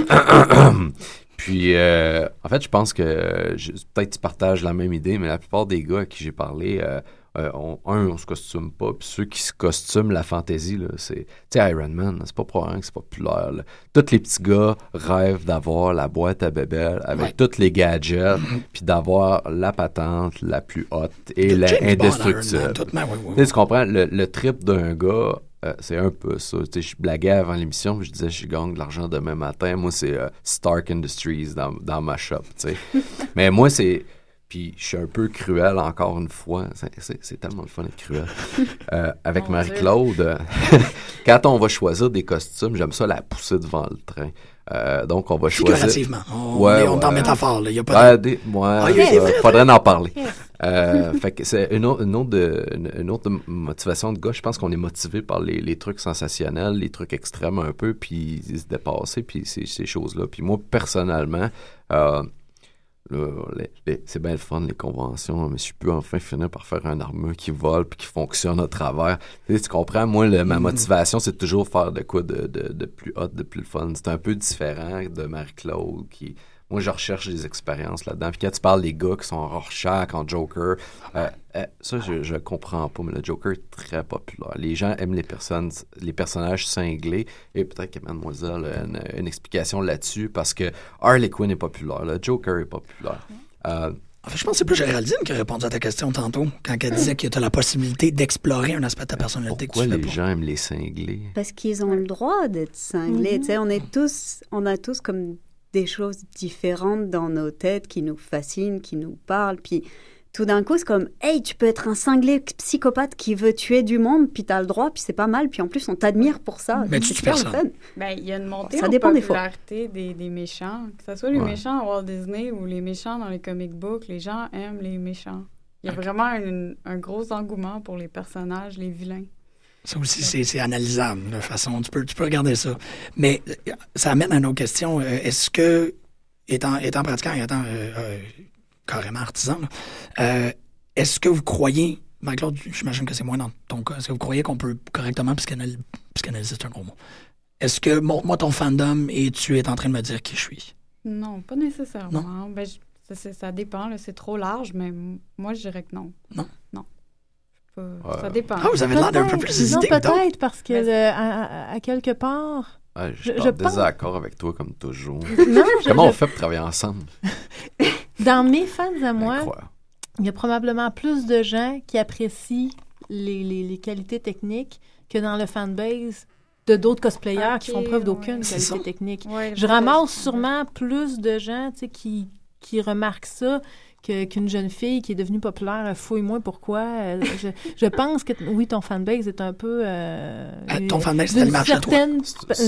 H: puis euh, en fait je pense que je- peut-être tu partages la même idée mais la plupart des gars à qui j'ai parlé euh, euh, on, un on se costume pas puis ceux qui se costument la fantaisie là c'est Iron Man c'est pas pour rien que c'est populaire là. tous les petits gars rêvent d'avoir la boîte à bébelle avec
D: Ouais.
H: tous les gadgets puis d'avoir la patente la plus haute et la indestructible
D: oui, oui,
H: tu comprends, le, le trip d'un gars, euh, c'est un peu ça. Je blaguais avant l'émission, puis je disais, je gagne de l'argent demain matin. Moi, c'est euh, Stark Industries dans, dans ma shop, tu sais. Mais moi, c'est... Puis je suis un peu cruel encore une fois. C'est- tellement le fun d'être cruel. Euh, avec Marie-Claude, euh, quand on va choisir des costumes, j'aime ça la pousser devant le train. Euh, donc, on va choisir...
D: Figurativement. On,
H: Ouais,
D: est, on est en
H: ouais.
D: métaphore. là. Il y a pas de...
H: ouais,
D: Ah, il
H: ça, faudrait en parler. Euh, fait que c'est une autre, une autre, de- une, une autre motivation de gars. Je pense qu'on est motivé par les, les trucs sensationnels, les trucs extrêmes un peu, puis se dépasser, puis ces, ces choses-là. Puis moi, personnellement, euh, les- les- c'est bien le fun, les conventions, mais je peux enfin finir par faire un armure qui vole puis qui fonctionne à travers. Tu, sais, tu comprends? Moi, le- ma motivation, c'est toujours faire de quoi de, de, de plus hot, de plus fun. C'est un peu différent de Marie-Claude qui... Moi, je recherche des expériences là-dedans. Puis quand tu parles des gars qui sont en Rorschach, en Joker, euh, euh, ça, je, je comprends pas, mais le Joker est très populaire. Les gens aiment les personnes, les personnages cinglés, et peut-être que Mademoiselle a une, une explication là-dessus, parce que Harley Quinn est populaire, le Joker est populaire. Euh,
D: En fait, je pense que c'est plus Géraldine qui a répondu à ta question tantôt, quand elle disait que tu as la possibilité d'explorer un aspect de ta personnalité
H: pourquoi
D: que tu
H: les
D: fais pas.
H: gens aiment les cinglés?
G: Parce qu'ils ont le droit d'être cinglés. Tu sais, on est tous, on a tous comme des choses différentes dans nos têtes qui nous fascinent, qui nous parlent. Puis tout d'un coup, c'est comme, hey, tu peux être un cinglé psychopathe qui veut tuer du monde, puis t'as le droit, puis c'est pas mal. Puis en plus, on t'admire pour ça.
D: Mais tu
G: c'est super fun.
E: Ben, il y a une montée
G: Ça
E: en
G: dépend des
E: popularité des, des méchants. Que ce soit les
H: Ouais.
E: méchants à Walt Disney ou les méchants dans les comic books, les gens aiment les méchants. Il y a vraiment un, un gros engouement pour les personnages, les vilains.
D: Ça aussi, c'est analysable de façon. Tu peux, tu peux regarder ça. Mais ça amène à une autre question. Euh, Est-ce que, étant, étant pratiquant et étant euh, euh, carrément artisan, euh, est-ce que vous croyez, Marc-Claude, j'imagine que c'est moins dans ton cas, est-ce que vous croyez qu'on peut correctement psychanalyser, psychanalyser c'est un gros mot. Est-ce que montre-moi ton fandom et tu es en train de me dire qui je suis?
E: Non, pas nécessairement. Ben, je- ça, ça dépend, c'est trop large, mais moi, je dirais que non.
D: Non?
E: Pas-. Ça dépend.
D: Ah, vous avez l'air d'un peu
F: Peut-être,
D: plus
F: non,
D: hésité
F: peut-être, parce que
E: Mais
F: à, quelque part...
H: Ah, je
F: Je-
H: suis
F: je
H: en
F: pense-
H: désaccord avec toi comme toujours.
F: Non, je-
H: Comment on fait pour travailler ensemble?
F: dans mes fans à moi,
H: Incroyable.
F: il y a probablement plus de gens qui apprécient les, les- les qualités techniques que dans le fanbase de d'autres cosplayers qui font preuve d'aucune
E: ouais.
F: Qualité technique.
E: Ouais,
F: Je ramasse sûrement plus de gens tu sais, qui, qui remarquent ça que- qu'une jeune fille qui est devenue populaire. Fouille-moi pourquoi. Euh, je, je pense que, oui, ton fanbase est un peu... euh,
D: Euh, ton fanbase, c'est
F: certaine,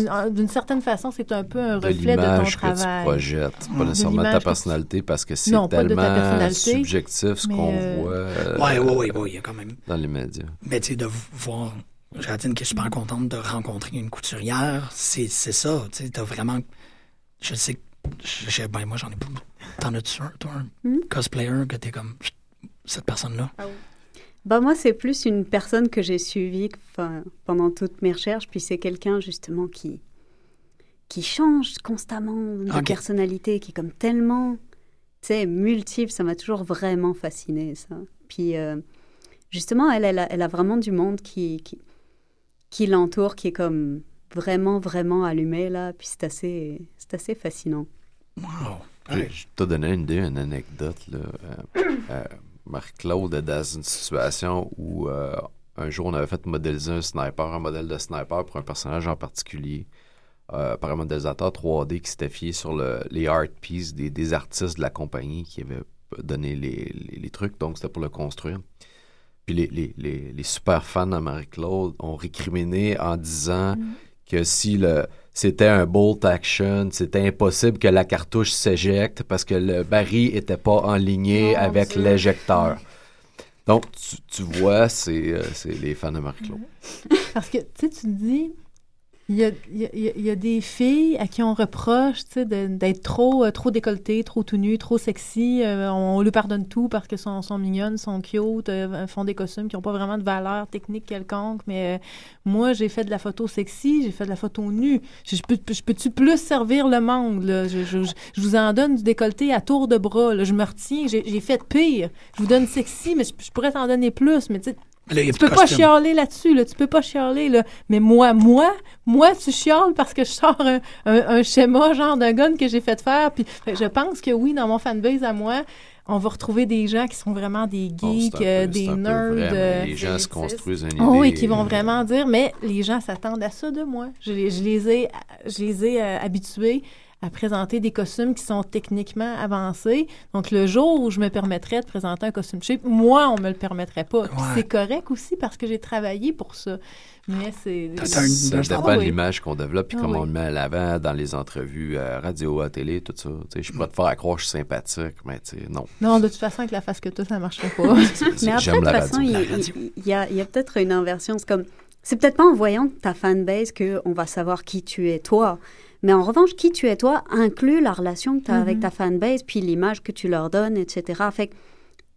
F: euh, D'une certaine façon, c'est un peu un
H: de
F: reflet de ton
H: que tu
F: travail.
H: projettes,
D: Mm.
H: pas
D: De
H: nécessairement de ta
F: que tu-
H: personnalité, parce que c'est
F: pas
H: tellement subjectif ce qu'on
F: euh,
H: voit euh,
D: Ouais, ouais, ouais, ouais, il y a quand même.
H: dans les médias.
D: Mais tu sais, de voir Jadine qui est super contente de rencontrer une couturière, c'est c'est ça. Tu sais, t'as vraiment. Je sais que. Je- Ben, moi, j'en ai pas. T'en as-tu un, toi, un
G: Hmm?
D: cosplayer que t'es comme. Cette personne-là?
E: Ah oui.
G: Bah moi, c'est plus une personne que j'ai suivie pendant toutes mes recherches, puis c'est quelqu'un justement qui qui change constamment de personnalité, qui est comme tellement, tu sais, multiple. Ça m'a toujours vraiment fasciné ça. Puis euh, justement, elle, elle a, elle a vraiment du monde qui qui, qui l'entoure, qui est comme vraiment vraiment allumé là. Puis c'est assez c'est assez fascinant.
D: Wow.
H: Je
D: Ouais.
H: je t'ai donné une idée, une anecdote. là. Euh, euh, Marc-Claude est dans une situation où euh, un jour on avait fait modéliser un sniper, un modèle de sniper pour un personnage en particulier, euh, par un modélisateur 3D qui s'était fié sur le- les art pieces des, des artistes de la compagnie qui avaient donné les, les- les trucs, donc c'était pour le construire. Puis les, les- les- les super fans de Marie-Claude ont récriminé en disant que si le c'était un bolt action, c'était impossible que la cartouche s'éjecte parce que le baril était pas enligné
E: Mon
H: avec l'éjecteur. Donc, tu, tu vois, c'est euh, c'est les fans de Marie-Claude.
F: Parce que, tu sais, tu dis, il y a, des filles à qui on reproche, d'être trop, euh, trop décolletées, trop tout nues, trop sexy. Euh, on, lui pardonne tout parce qu'elles sont, mignonnes, sont cute, euh, font des costumes qui n'ont pas vraiment de valeur technique quelconque. Mais moi, j'ai fait de la photo sexy, j'ai fait de la photo nue. Je, je peux, je peux-tu plus servir le monde, là? Je, je- vous en donne du décolleté à tour de bras. Je me retiens, j'ai fait pire. Je vous donne sexy, mais je, pourrais t'en donner plus. Mais tu
D: Là,
F: tu peux pas chialer là-dessus, là. Tu peux pas chialer, là. Mais moi, moi, moi, tu chiales parce que je sors un, un- un schéma, genre d'un gun que j'ai fait faire. Puis fait je pense que oui, dans mon fanbase à moi, on va retrouver des gens qui sont vraiment des
H: Bon,
F: geeks, euh,
H: peu-
F: des nerds. euh,
H: les gens se construisent une idée.
F: Oh oui, qui vont
H: euh,
F: vraiment dire, mais les gens s'attendent à ça de moi. Je les, je les ai, je les ai euh, habitués à présenter des costumes qui sont techniquement avancés. Donc, le jour où je me permettrais de présenter un costume cheap, moi, on me le permettrait pas. Puis
D: Ouais.
F: C'est correct aussi parce que j'ai travaillé pour ça. Mais c'est...
H: Ça dépend de l'image qu'on développe puis
F: Ah
H: comment
F: oui.
H: on le met à l'avant dans les entrevues à radio, à télé, tout ça. Tu sais, je pourrais te faire croire que je suis sympathique, mais tu sais, non.
F: Non, de toute façon, avec la face que tu as, ça marcherait pas.
G: Mais après, de toute façon, il, y a, il y a peut-être une inversion. C'est comme, c'est peut-être pas en voyant ta fanbase qu'on va savoir qui tu es toi. Mais en revanche, qui tu es toi inclut la relation que tu as avec
F: Mhm.
G: ta fanbase, puis l'image que tu leur donnes, etc. Fait que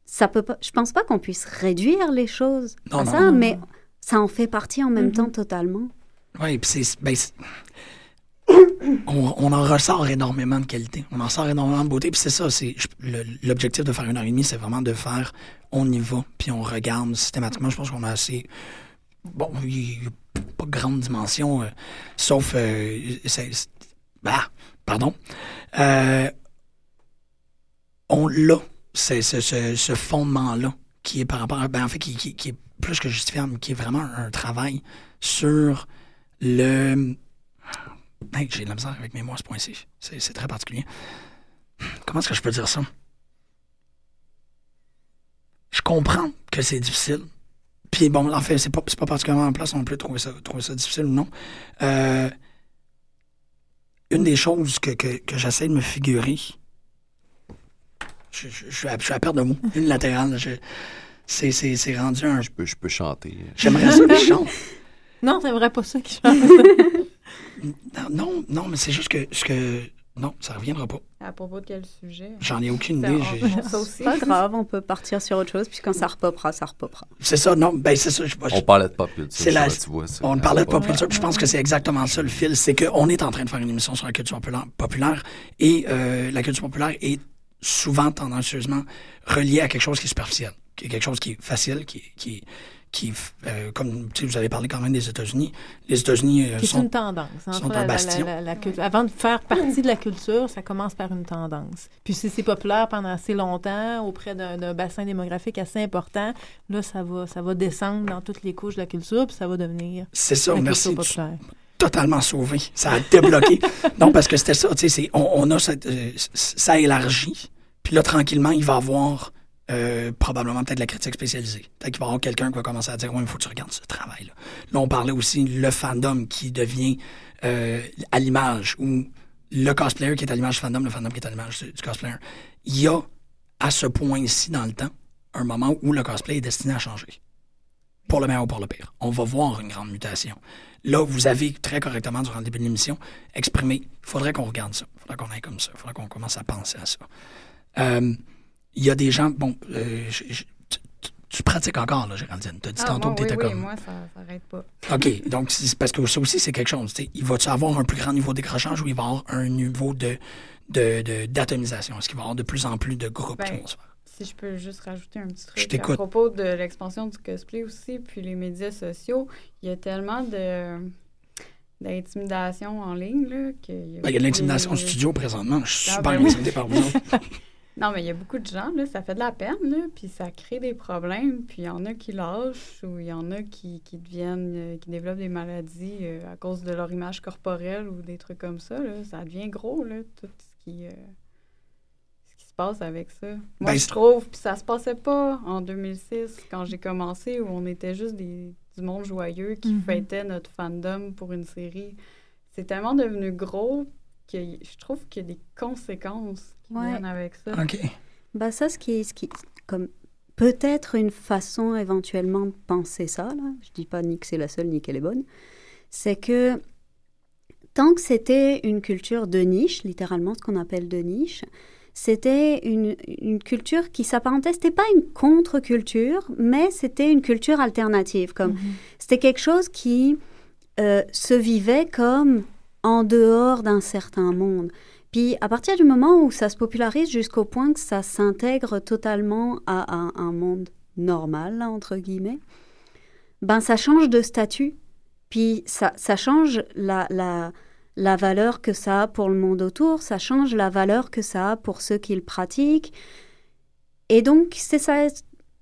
G: ça peut pas, je pense pas qu'on puisse réduire les choses
D: Non,
G: à
D: non,
G: ça,
F: non.
G: mais ça en fait partie en même
F: Mhm.
G: temps totalement.
D: Oui, puis c'est. ben, on, on en ressort énormément de qualité. On en sort énormément de beauté. Puis c'est ça, c'est l'objectif de faire une heure et demie, c'est vraiment de faire on y va, puis on regarde systématiquement. Je pense qu'on a assez. Bon, il n'y a pas de grande dimension, euh, sauf. euh, bah, pardon. Euh, on l'a, ce, ce, fondement-là, qui est par rapport à. Ben, en fait, qui, est plus que justifiable, qui est vraiment un travail sur le. Hey, J'ai de la misère avec mes mots à ce point-ci. C'est très particulier. Comment est-ce que je peux dire ça? Je comprends que c'est difficile. Puis bon, en fait, c'est pas, c'est pas particulièrement en place non plus de trouver ça, trouver ça difficile ou non. Euh, une des choses que, que, que j'essaie de me figurer, je, je, je suis à, je suis à perte de mots, unilatérale. je- C'est c'est- c'est rendu un.
H: Je peux, je peux chanter.
D: J'aimerais ça que je chante.
F: non, t'aimerais pas ça qui change.
D: Non, non, non, mais c'est juste que, ce que. Non, ça reviendra pas.
E: À propos de quel sujet?
D: J'en ai aucune idée.
E: aussi.
G: Pas grave, on peut partir sur autre chose, puis quand ça repopera, ça repopera.
D: C'est ça, non, ben c'est ça. je- je-
H: On parlait de pop culture.
D: C'est la-
H: ça, tu vois, c'est-
D: on parlait de
H: pas
D: pop culture, puis je pense que c'est exactement ça le fil. C'est qu'on est en train de faire une émission sur la culture populaire, populaire et euh, la culture populaire est souvent tendancieusement reliée à quelque chose qui est superficiel, qui est quelque chose qui est facile, qui, qui, qui euh, comme vous avez parlé quand même des États-Unis. Les États-Unis euh, sont
F: une tendance.
D: Sont
F: fait,
D: un
F: la-
D: bastion.
F: la- la culture- Avant de faire partie de la culture, ça commence par une tendance. Puis si c'est populaire pendant assez longtemps, auprès d'un bassin démographique assez important, là, ça va, ça va descendre dans toutes les couches de la culture, puis ça va devenir
D: C'est ça, merci.
F: populaire.
D: totalement sauvé. Ça a débloqué. non, parce que c'était ça, tu sais, on, on, a cette, euh, ça élargit. Puis là, tranquillement, il va avoir euh, probablement peut-être la critique spécialisée. Peut-être qu'il va y avoir quelqu'un qui va commencer à dire, oui, il faut que tu regardes ce travail-là. Là, on parlait aussi le fandom qui devient euh, à l'image, ou le cosplayer qui est à l'image du fandom, le fandom qui est à l'image du cosplayer. Il y a, à ce point-ci dans le temps, un moment où le cosplay est destiné à changer. Pour le meilleur ou pour le pire. On va voir une grande mutation. Là, vous avez très correctement, durant le début de l'émission, exprimé il faudrait qu'on regarde ça. Il faudrait qu'on aille comme ça. Il faudrait qu'on commence à penser à ça. Euh, il y a des gens, bon, euh, tu, pratiques encore, là, Géraldine. Tu as dit
E: ah,
D: tantôt que tu étais
E: oui,
D: comme.
E: moi, ça n'arrête pas.
D: OK. Donc, c'est parce que ça aussi, c'est quelque chose. Il va-tu avoir un plus grand niveau décrochage ou il va avoir un niveau de d'atomisation? Est-ce qu'il va y avoir de plus en plus de groupes
E: ben,
D: qui vont se faire?
E: Si je peux juste rajouter un petit
D: Je
E: truc à
D: t'écoute.
E: propos de l'expansion du cosplay aussi, puis les médias sociaux, il y a tellement de d'intimidation en ligne là, que
D: Ben, il y a de l'intimidation au
E: les-
D: studio présentement. Je suis
E: Ah,
D: super
E: ben oui.
D: intimidé par vous autres.
E: Non, mais il y a beaucoup de gens, là, ça fait de la peine, là, puis ça crée des problèmes, puis il y en a qui lâchent, ou il y en a qui, qui deviennent, euh, qui développent des maladies euh, à cause de leur image corporelle ou des trucs comme ça, là. Ça devient gros, là, tout ce qui, euh, ce qui se passe avec ça. Moi,
D: Ben,
E: je trouve, puis ça se passait pas en 2006, quand j'ai commencé, où on était juste des, du monde joyeux qui
F: Mhm.
E: fêtait notre fandom pour une série. C'est tellement devenu gros que je trouve qu'il y a des conséquences qui
G: Ouais.
E: viennent avec ça.
D: OK.
G: Bah ça, ce qui est, ce qui, comme peut-être une façon éventuellement de penser ça, là, je dis pas ni que c'est la seule ni qu'elle est bonne, c'est que tant que c'était une culture de niche, littéralement ce qu'on appelle de niche, c'était une, une culture qui s'apparentait, c'était pas une contre-culture, mais c'était une culture alternative, comme c'était quelque chose qui euh, se vivait comme en dehors d'un certain monde. Puis à partir du moment où ça se popularise jusqu'au point que ça s'intègre totalement à, un- monde normal, entre guillemets, ben ça change de statut. Puis ça, change la, la, la valeur que ça a pour le monde autour, ça change la valeur que ça a pour ceux qui le pratiquent. Et donc, c'est ça,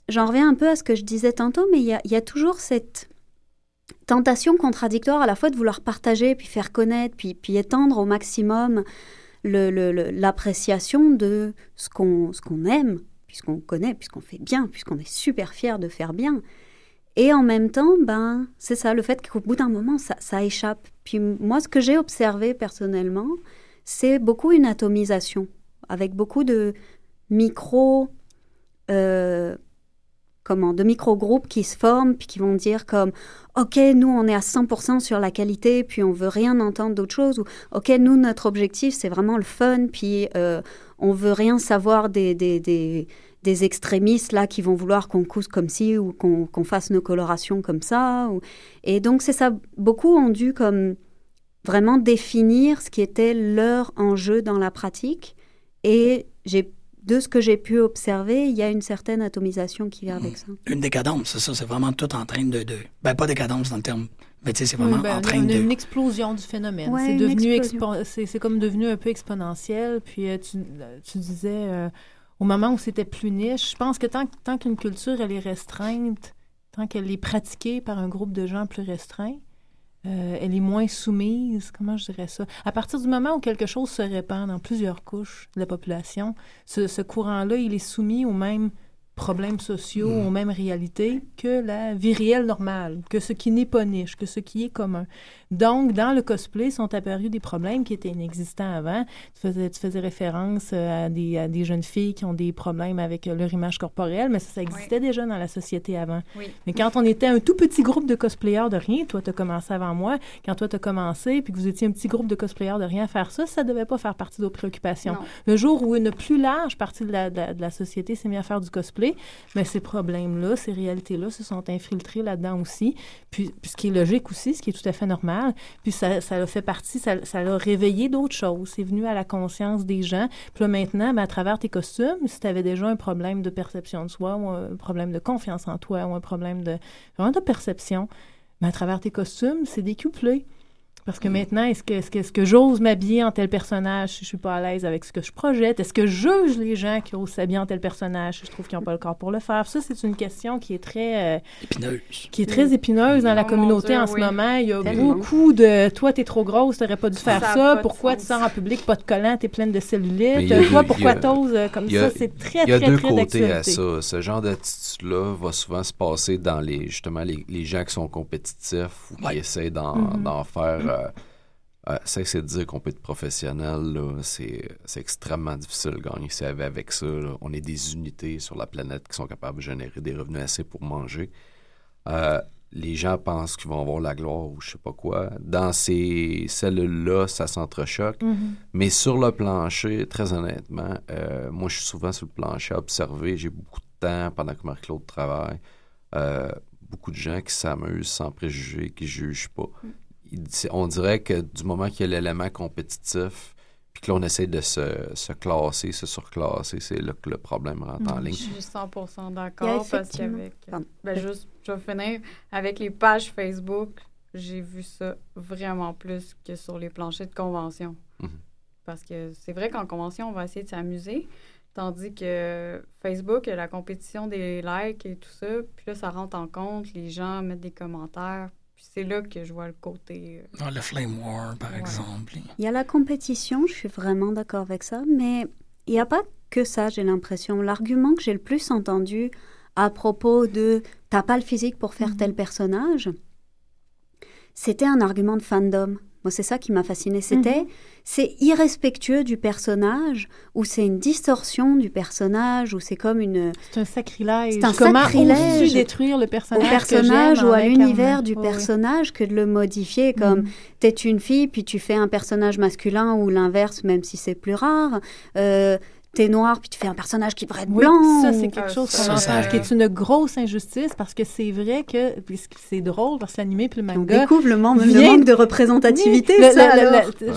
G: j'en reviens un peu à ce que je disais tantôt, mais il y a, y a toujours cette tentation contradictoire à la fois de vouloir partager, puis faire connaître, puis, puis étendre au maximum l'appréciation de ce qu'on aime, puisqu'on connaît, puisqu'on fait bien, puisqu'on est super fier de faire bien. Et en même temps, ben, c'est ça, le fait qu'au bout d'un moment, ça, ça échappe. Puis moi, ce que j'ai observé personnellement, c'est beaucoup une atomisation, avec beaucoup de micro... euh, comment, de micro-groupes qui se forment, puis qui vont dire comme OK, nous, on est à 100% sur la qualité, puis on veut rien entendre d'autre chose. Ou OK, nous, notre objectif, c'est vraiment le fun, puis euh, on veut rien savoir des, des, des, extrémistes là qui vont vouloir qu'on cousse comme ci ou qu'on qu'on fasse nos colorations comme ça. Et donc, c'est ça. Beaucoup ont dû comme vraiment définir ce qui était leur enjeu dans la pratique. Et j'ai de ce que j'ai pu observer, il y a une certaine atomisation qui vient avec ça.
D: Une décadence, c'est ça. C'est vraiment tout en train de, de. Ben, pas décadence dans le terme. Mais tu sais, c'est
F: Oui,
D: vraiment
F: ben,
D: en train
F: a
D: de.
F: une explosion du phénomène.
G: Ouais,
F: c'est
G: une
F: devenu expo- c'est comme devenu un peu exponentiel. Puis euh, tu, euh, tu disais euh, au moment où c'était plus niche, je pense que tant, tant qu'une culture elle est restreinte, tant qu'elle est pratiquée par un groupe de gens plus restreint, euh, elle est moins soumise. Comment je dirais ça? À partir du moment où quelque chose se répand dans plusieurs couches de la population, ce, ce courant-là, il est soumis aux mêmes problèmes sociaux,
D: Mm.
F: aux mêmes réalités que la vie réelle normale, que ce qui n'est pas niche, que ce qui est commun. Donc, dans le cosplay, sont apparus des problèmes qui étaient inexistants avant. Tu faisais, tu faisais référence euh, à des, à des jeunes filles qui ont des problèmes avec euh, leur image corporelle, mais ça, ça existait déjà dans la société avant.
E: Oui.
F: Mais quand on était un tout petit groupe de cosplayers de rien, toi, tu as commencé avant moi, quand toi, tu as commencé, puis que vous étiez un petit groupe de cosplayers de rien à faire ça, ça devait pas faire partie de vos préoccupations.
E: Non.
F: Le jour où une plus large partie de la, de la, de la société s'est mise à faire du cosplay, mais ces problèmes-là, ces réalités-là se sont infiltrés là-dedans aussi. Puis, puis ce qui est logique aussi, ce qui est tout à fait normal. Puis ça, ça a fait partie, ça, ça réveillé d'autres choses. C'est venu à la conscience des gens. Puis là, maintenant, ben, à travers tes costumes, si tu avais déjà un problème de perception de soi ou un problème de confiance en toi ou un problème de, vraiment de perception, ben, à travers tes costumes, c'est décuplé. Parce que maintenant, est-ce que, est-ce que, est-ce que j'ose m'habiller en tel personnage si je suis pas à l'aise avec ce que je projette? Est-ce que je juge les gens qui osent s'habiller en tel personnage si je trouve qu'ils n'ont pas le corps pour le faire? Ça, c'est une question qui est très... euh,
D: Épineuse.
F: qui est très épineuse dans la
E: Oh
F: communauté
E: Dieu,
F: en ce moment. Il y a
G: Tellement.
F: beaucoup de toi, t'es trop grosse, t'aurais pas dû faire
E: Ça
F: Pourquoi tu sors en public, pas de collant, t'es pleine de cellulite.
H: a
F: toi, pourquoi t'oses euh, comme
H: a-
F: ça? C'est très,
H: Il y a
F: très,
H: deux
F: très
H: côtés à ça. Ce genre d'attitude-là va souvent se passer dans les justement les, les gens qui sont compétitifs ou qui
D: Ouais.
H: essaient d'en
F: Mhm.
H: d'en faire. Euh, euh, ça, c'est de dire qu'on peut être professionnel. C'est extrêmement difficile de gagner sa vie avec ça. là. On est des unités sur la planète qui sont capables de générer des revenus assez pour manger. Euh, les gens pensent qu'ils vont avoir la gloire ou je sais pas quoi. Dans ces cellules-là, ça s'entrechoque.
F: Mhm.
H: Mais sur le plancher, très honnêtement, euh, moi, je suis souvent sur le plancher à observer. J'ai beaucoup de temps pendant que Marie-Claude travaille. Euh, beaucoup de gens qui s'amusent sans préjugés, qui jugent pas. Il- on dirait que du moment qu'il y a l'élément compétitif, puis que l'on essaie de se, se classer, se surclasser, c'est là que le problème rentre en
F: Mhm.
H: ligne.
E: Je suis 100%
G: Il y a
E: d'accord parce
G: effectivement-
E: qu'avec.
G: Pardon.
E: Ben, juste, je vais finir. Avec les pages Facebook, j'ai vu ça vraiment plus que sur les planchers de convention.
H: Mhm.
E: Parce que c'est vrai qu'en convention, on va essayer de s'amuser. Tandis que Facebook, il y a la compétition des likes et tout ça. Puis là, ça rentre en compte. Les gens mettent des commentaires. Puis c'est là que je vois le côté. euh,
D: Dans le Flame War, par
E: Ouais.
D: exemple.
G: Il y a la compétition, je suis vraiment d'accord avec ça, mais il n'y a pas que ça, j'ai l'impression. L'argument que j'ai le plus entendu à propos de t'as pas le physique pour faire
F: Mhm.
G: tel personnage, c'était un argument de fandom. Moi, c'est ça qui m'a fasciné. C'était, c'est irrespectueux du personnage, ou c'est une distorsion du personnage, ou c'est comme une,
F: C'est un sacrilège.
G: C'est un
F: Comment
G: sacrilège
F: détruire le
G: au
F: personnage que
G: personnage ou à l'univers du
F: oui.
G: personnage que de le modifier comme
F: Mhm.
G: t'es une fille puis tu fais un personnage masculin ou l'inverse même si c'est plus rare euh, t'es noir puis tu fais un personnage qui devrait être
F: Oui,
G: blanc
F: ça, c'est quelque chose
E: ça,
F: qu'on
D: ça,
F: entend,
D: ça-
F: qui est une grosse injustice parce que c'est vrai que, puis c'est drôle parce que l'animé puis le
G: on
F: manga,
G: découvre le, man- le
F: vient-
G: manque de représentativité
F: Oui,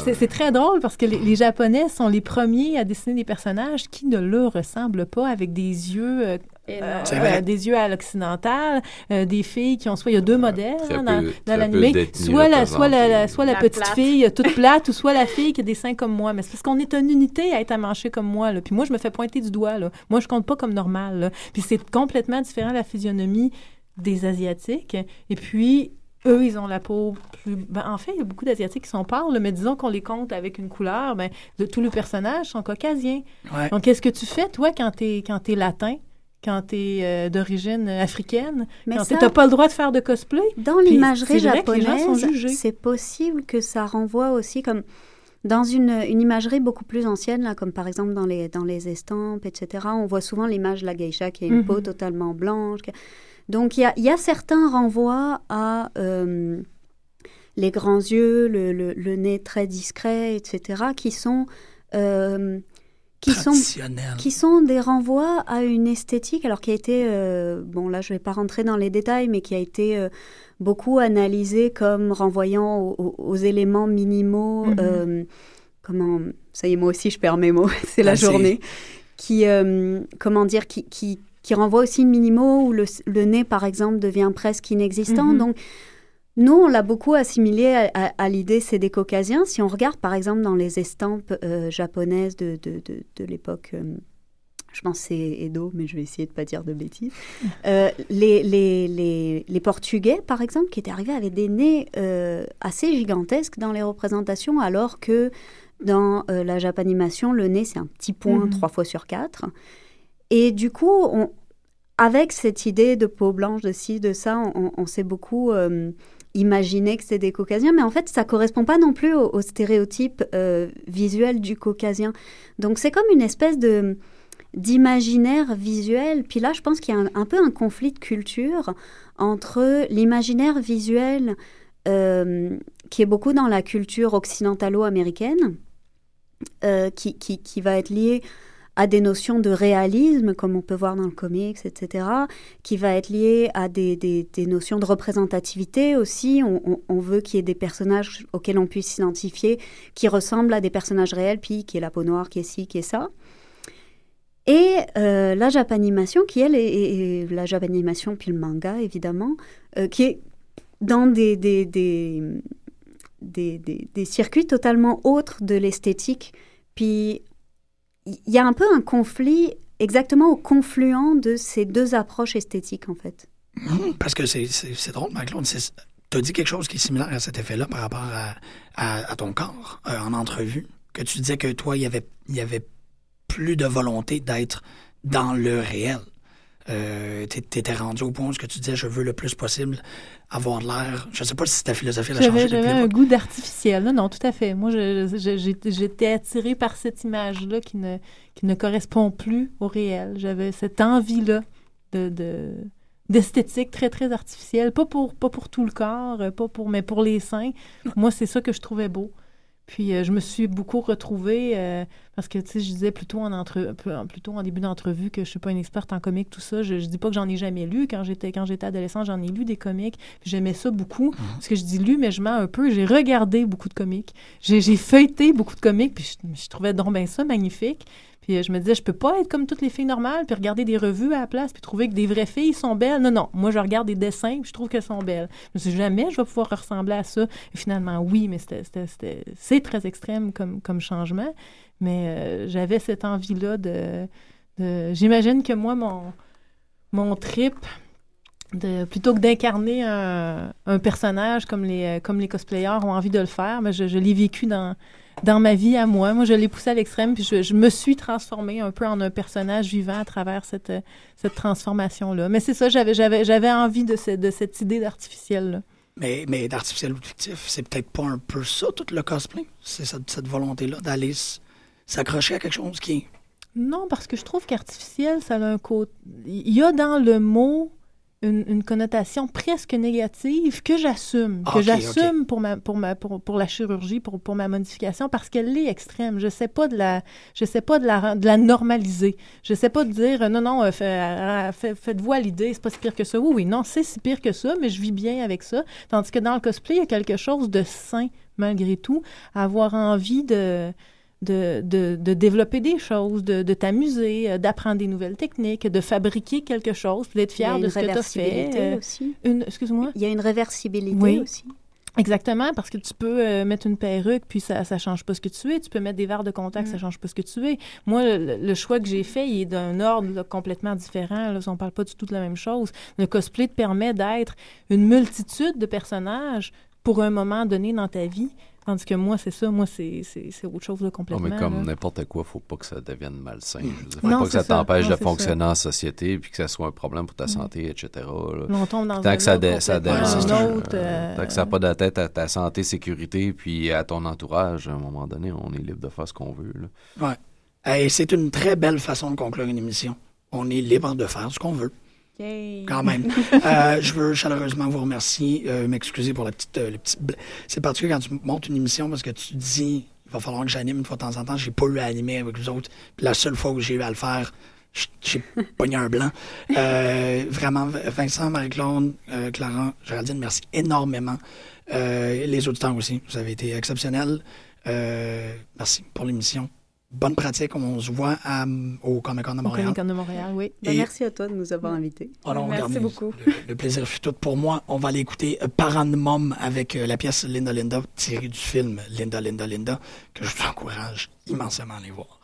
F: c'est- c'est très drôle parce que les, les Japonais sont les premiers à dessiner des personnages qui ne leur ressemblent pas avec des yeux euh, euh, des yeux à l'occidental, euh, des filles qui ont soit il y a deux modèles
H: très
F: hein, dans, dans l'animé, soit la soit la, soit la,
E: La
F: petite
E: plate.
F: fille toute plate ou soit la fille qui a des seins comme moi, mais c'est parce qu'on est une unité à être amanché comme moi là. Puis moi je me fais pointer du doigt là. Moi je compte pas comme normal là. Puis c'est complètement différent la physionomie des asiatiques et puis eux, ils ont la peau plus... ben, en fait, il y a beaucoup d'Asiatiques qui sont pâles, mais disons qu'on les compte avec une couleur, ben, de, tous les personnages sont caucasiens.
D: Ouais.
F: Donc, qu'est-ce que tu fais, toi, quand t'es quand t'es latin, quand t'es euh, d'origine africaine,
G: mais
F: quand
G: ça,
F: t'as pas le droit de faire de cosplay?
G: dans l'imagerie japonaise c'est possible que ça renvoie aussi comme dans une, une imagerie beaucoup plus ancienne, là, comme par exemple dans les, dans les estampes, etc., on voit souvent l'image de la geisha qui a une
F: Mhm.
G: peau totalement blanche. Donc, il y a, il y a certains renvois à euh, les grands yeux, le, le- le nez très discret, etc., qui sont, euh, qui sont qui sont des renvois à une esthétique, alors qui a été, euh, bon là je ne vais pas rentrer dans les détails, mais qui a été euh, beaucoup analysée comme renvoyant aux, éléments minimaux,
F: Mhm.
G: euh, comment, ça y est moi aussi je perds mes mots, c'est la
D: Ah,
G: journée, qui, comment dire, qui, qui, qui renvoie aussi minimaux, où le, le nez par exemple devient presque inexistant,
F: Mhm.
G: donc nous, on l'a beaucoup assimilé à, à- à l'idée c'est des caucasiens. Si on regarde par exemple dans les estampes euh, japonaises de, de, de, de l'époque, euh, je pense que c'est Edo, mais je vais essayer de ne pas dire de bêtises, euh, les, les, les, les Portugais par exemple qui étaient arrivés avaient des nez assez gigantesques dans les représentations, alors que dans la japanimation, le nez c'est un petit point
F: Mhm.
G: trois fois sur quatre. Et du coup, on, avec cette idée de peau blanche, de ci, de ça, on, on s'est beaucoup euh, imaginé que c'était des caucasiens, mais en fait, ça correspond pas non plus au, au stéréotype euh, visuel du caucasien. Donc, c'est comme une espèce de d'imaginaire visuel. Puis là, je pense qu'il y a un, peu un conflit de culture entre l'imaginaire visuel euh, qui est beaucoup dans la culture occidentalo-américaine, euh, qui, qui va être lié à des notions de réalisme, comme on peut voir dans le comics, etc., qui va être liée à des, des, notions de représentativité aussi. On, on, veut qu'il y ait des personnages auxquels on puisse s'identifier, qui ressemblent à des personnages réels, puis qui est la peau noire, qui est ci, qui est ça. Et euh, la japanimation, qui elle est, est, est, la japanimation, puis le manga évidemment, euh, qui est dans des, des, des, des, circuits totalement autres de l'esthétique, puis il y a un peu un conflit exactement au confluent de ces deux approches esthétiques, en fait.
D: Hmm, parce que c'est, drôle, Marie-Claude, tu as dit quelque chose qui est similaire à cet effet-là par rapport à, ton corps euh, en entrevue, que tu disais que toi, il y avait, il y avait plus de volonté d'être dans le réel. Euh, t'étais rendu au point où tu disais je veux le plus possible avoir de l'air. Je ne sais pas si ta philosophie a changé.
F: J'avais un goût d'artificiel. Non, non, tout à fait. Moi, j'étais attirée par cette image-là qui ne, qui ne correspond plus au réel. J'avais cette envie-là d'esthétique de, très, très artificielle. Pas pour, pas pour tout le corps, pas pour, mais pour les seins. Moi, c'est ça que je trouvais beau. Puis euh, je me suis beaucoup retrouvée euh, parce que tu sais, je disais plutôt en début d'entrevue que je ne suis pas une experte en comics tout ça. Je, je dis pas que j'en ai jamais lu quand j'étais quand j'étais adolescent, j'en ai lu des comics. J'aimais ça beaucoup mhm. parce que je dis lu mais je mens un peu. J'ai regardé beaucoup de comics, j'ai feuilleté beaucoup de comics puis je, trouvais donc ça magnifique. Puis euh, je me disais, je peux pas être comme toutes les filles normales, puis regarder des revues à la place, puis trouver que des vraies filles sont belles. Non, non, moi je regarde des dessins, puis je trouve qu'elles sont belles. Je me suis jamais je vais pouvoir ressembler à ça. Et finalement, oui, mais c'est très extrême comme, comme changement. Mais euh, j'avais cette envie-là de... J'imagine que moi, mon, mon trip... De, plutôt que d'incarner un, un, personnage comme les, comme les cosplayers ont envie de le faire, mais je l'ai vécu dans, dans ma vie à moi. Moi, je l'ai poussé à l'extrême, puis je, me suis transformée un peu en un personnage vivant à travers cette, euh, cette transformation-là. Mais c'est ça, j'avais, j'avais, j'avais envie de, de cette idée d'artificiel-là.
D: Mais, mais d'artificiel ou fictif, c'est peut-être pas un peu ça, tout le cosplay? C'est cette volonté-là d'aller s'accrocher à quelque chose qui...
F: Non, parce que je trouve qu'artificiel, ça a un côté... Il y a dans le mot une, connotation presque négative que j'assume, que
D: ah,
F: j'assume pour, ma, pour, ma, pour, pour la chirurgie, pour, ma modification, parce qu'elle est extrême. Je ne sais pas, de la, je sais pas de, la, de la normaliser. Je ne sais pas de dire non, non, euh, euh, faites-vous à l'idée, c'est pas si pire que ça. Oui, oui, non, c'est si pire que ça, mais je vis bien avec ça. Tandis que dans le cosplay, il y a quelque chose de sain malgré tout, avoir envie de, de, de, développer des choses, de, t'amuser, euh, d'apprendre des nouvelles techniques, de fabriquer quelque chose, d'être fier de ce que tu as fait. Euh,
G: aussi.
F: Une, excuse-moi?
G: Il y a une réversibilité aussi.
F: Exactement, parce que tu peux euh, mettre une perruque, puis ça ne change pas ce que tu es. Tu peux mettre des verres de contact, ça ne change pas ce que tu es. Moi, le, choix que j'ai fait, il est d'un ordre complètement différent. Là, on ne parle pas du tout de la même chose. Le cosplay te permet d'être une multitude de personnages pour un moment donné dans ta vie. Tandis que moi, c'est ça, moi, c'est autre chose là,
H: ah,
F: complètement.
H: Non, mais comme n'importe quoi, faut pas que ça devienne malsain. Je veux dire, faut pas que ça t'empêche de fonctionner en société, puis que ça soit un problème pour ta mm. santé, etc.
F: On tombe dans
H: tant que ça, dé, ça. Euh,
F: euh,
H: tant que ça n'a pas de tête à ta santé, sécurité, puis à ton entourage, à un moment donné, on est libre de faire ce qu'on veut. Là.
D: Ouais. Et c'est une très belle façon de conclure une émission. On est libre de faire ce qu'on veut. Quand même. Euh, je veux chaleureusement vous remercier, euh, m'excuser pour la petite, euh, le petit. C'est particulier quand tu montes une émission parce que tu dis, il va falloir que j'anime une fois de temps en temps. J'ai pas eu à animer avec vous autres. Puis la seule fois où j'ai eu à le faire, j'ai pogné un blanc. vraiment, Vincent, Marie-Claude, Clarence, Géraldine, merci énormément. les auditeurs aussi, vous avez été exceptionnels. merci pour l'émission bonne pratique. On se voit euh, au Comic de Montréal.
F: Au de Montréal, oui.
G: Ben, merci à toi de nous avoir invités.
D: Alors,
E: merci beaucoup.
D: Le, plaisir fut tout pour moi. On va aller écouter euh, Paranmum avec euh, la pièce Linda Linda tirée du film Linda Linda Linda que je vous encourage immensément à aller voir.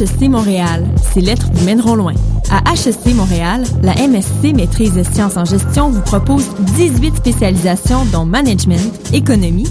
A: HEC Montréal, ces lettres vous mèneront loin. À HEC Montréal, la MSC Maîtrise des sciences en gestion vous propose 18 spécialisations dont management, économie,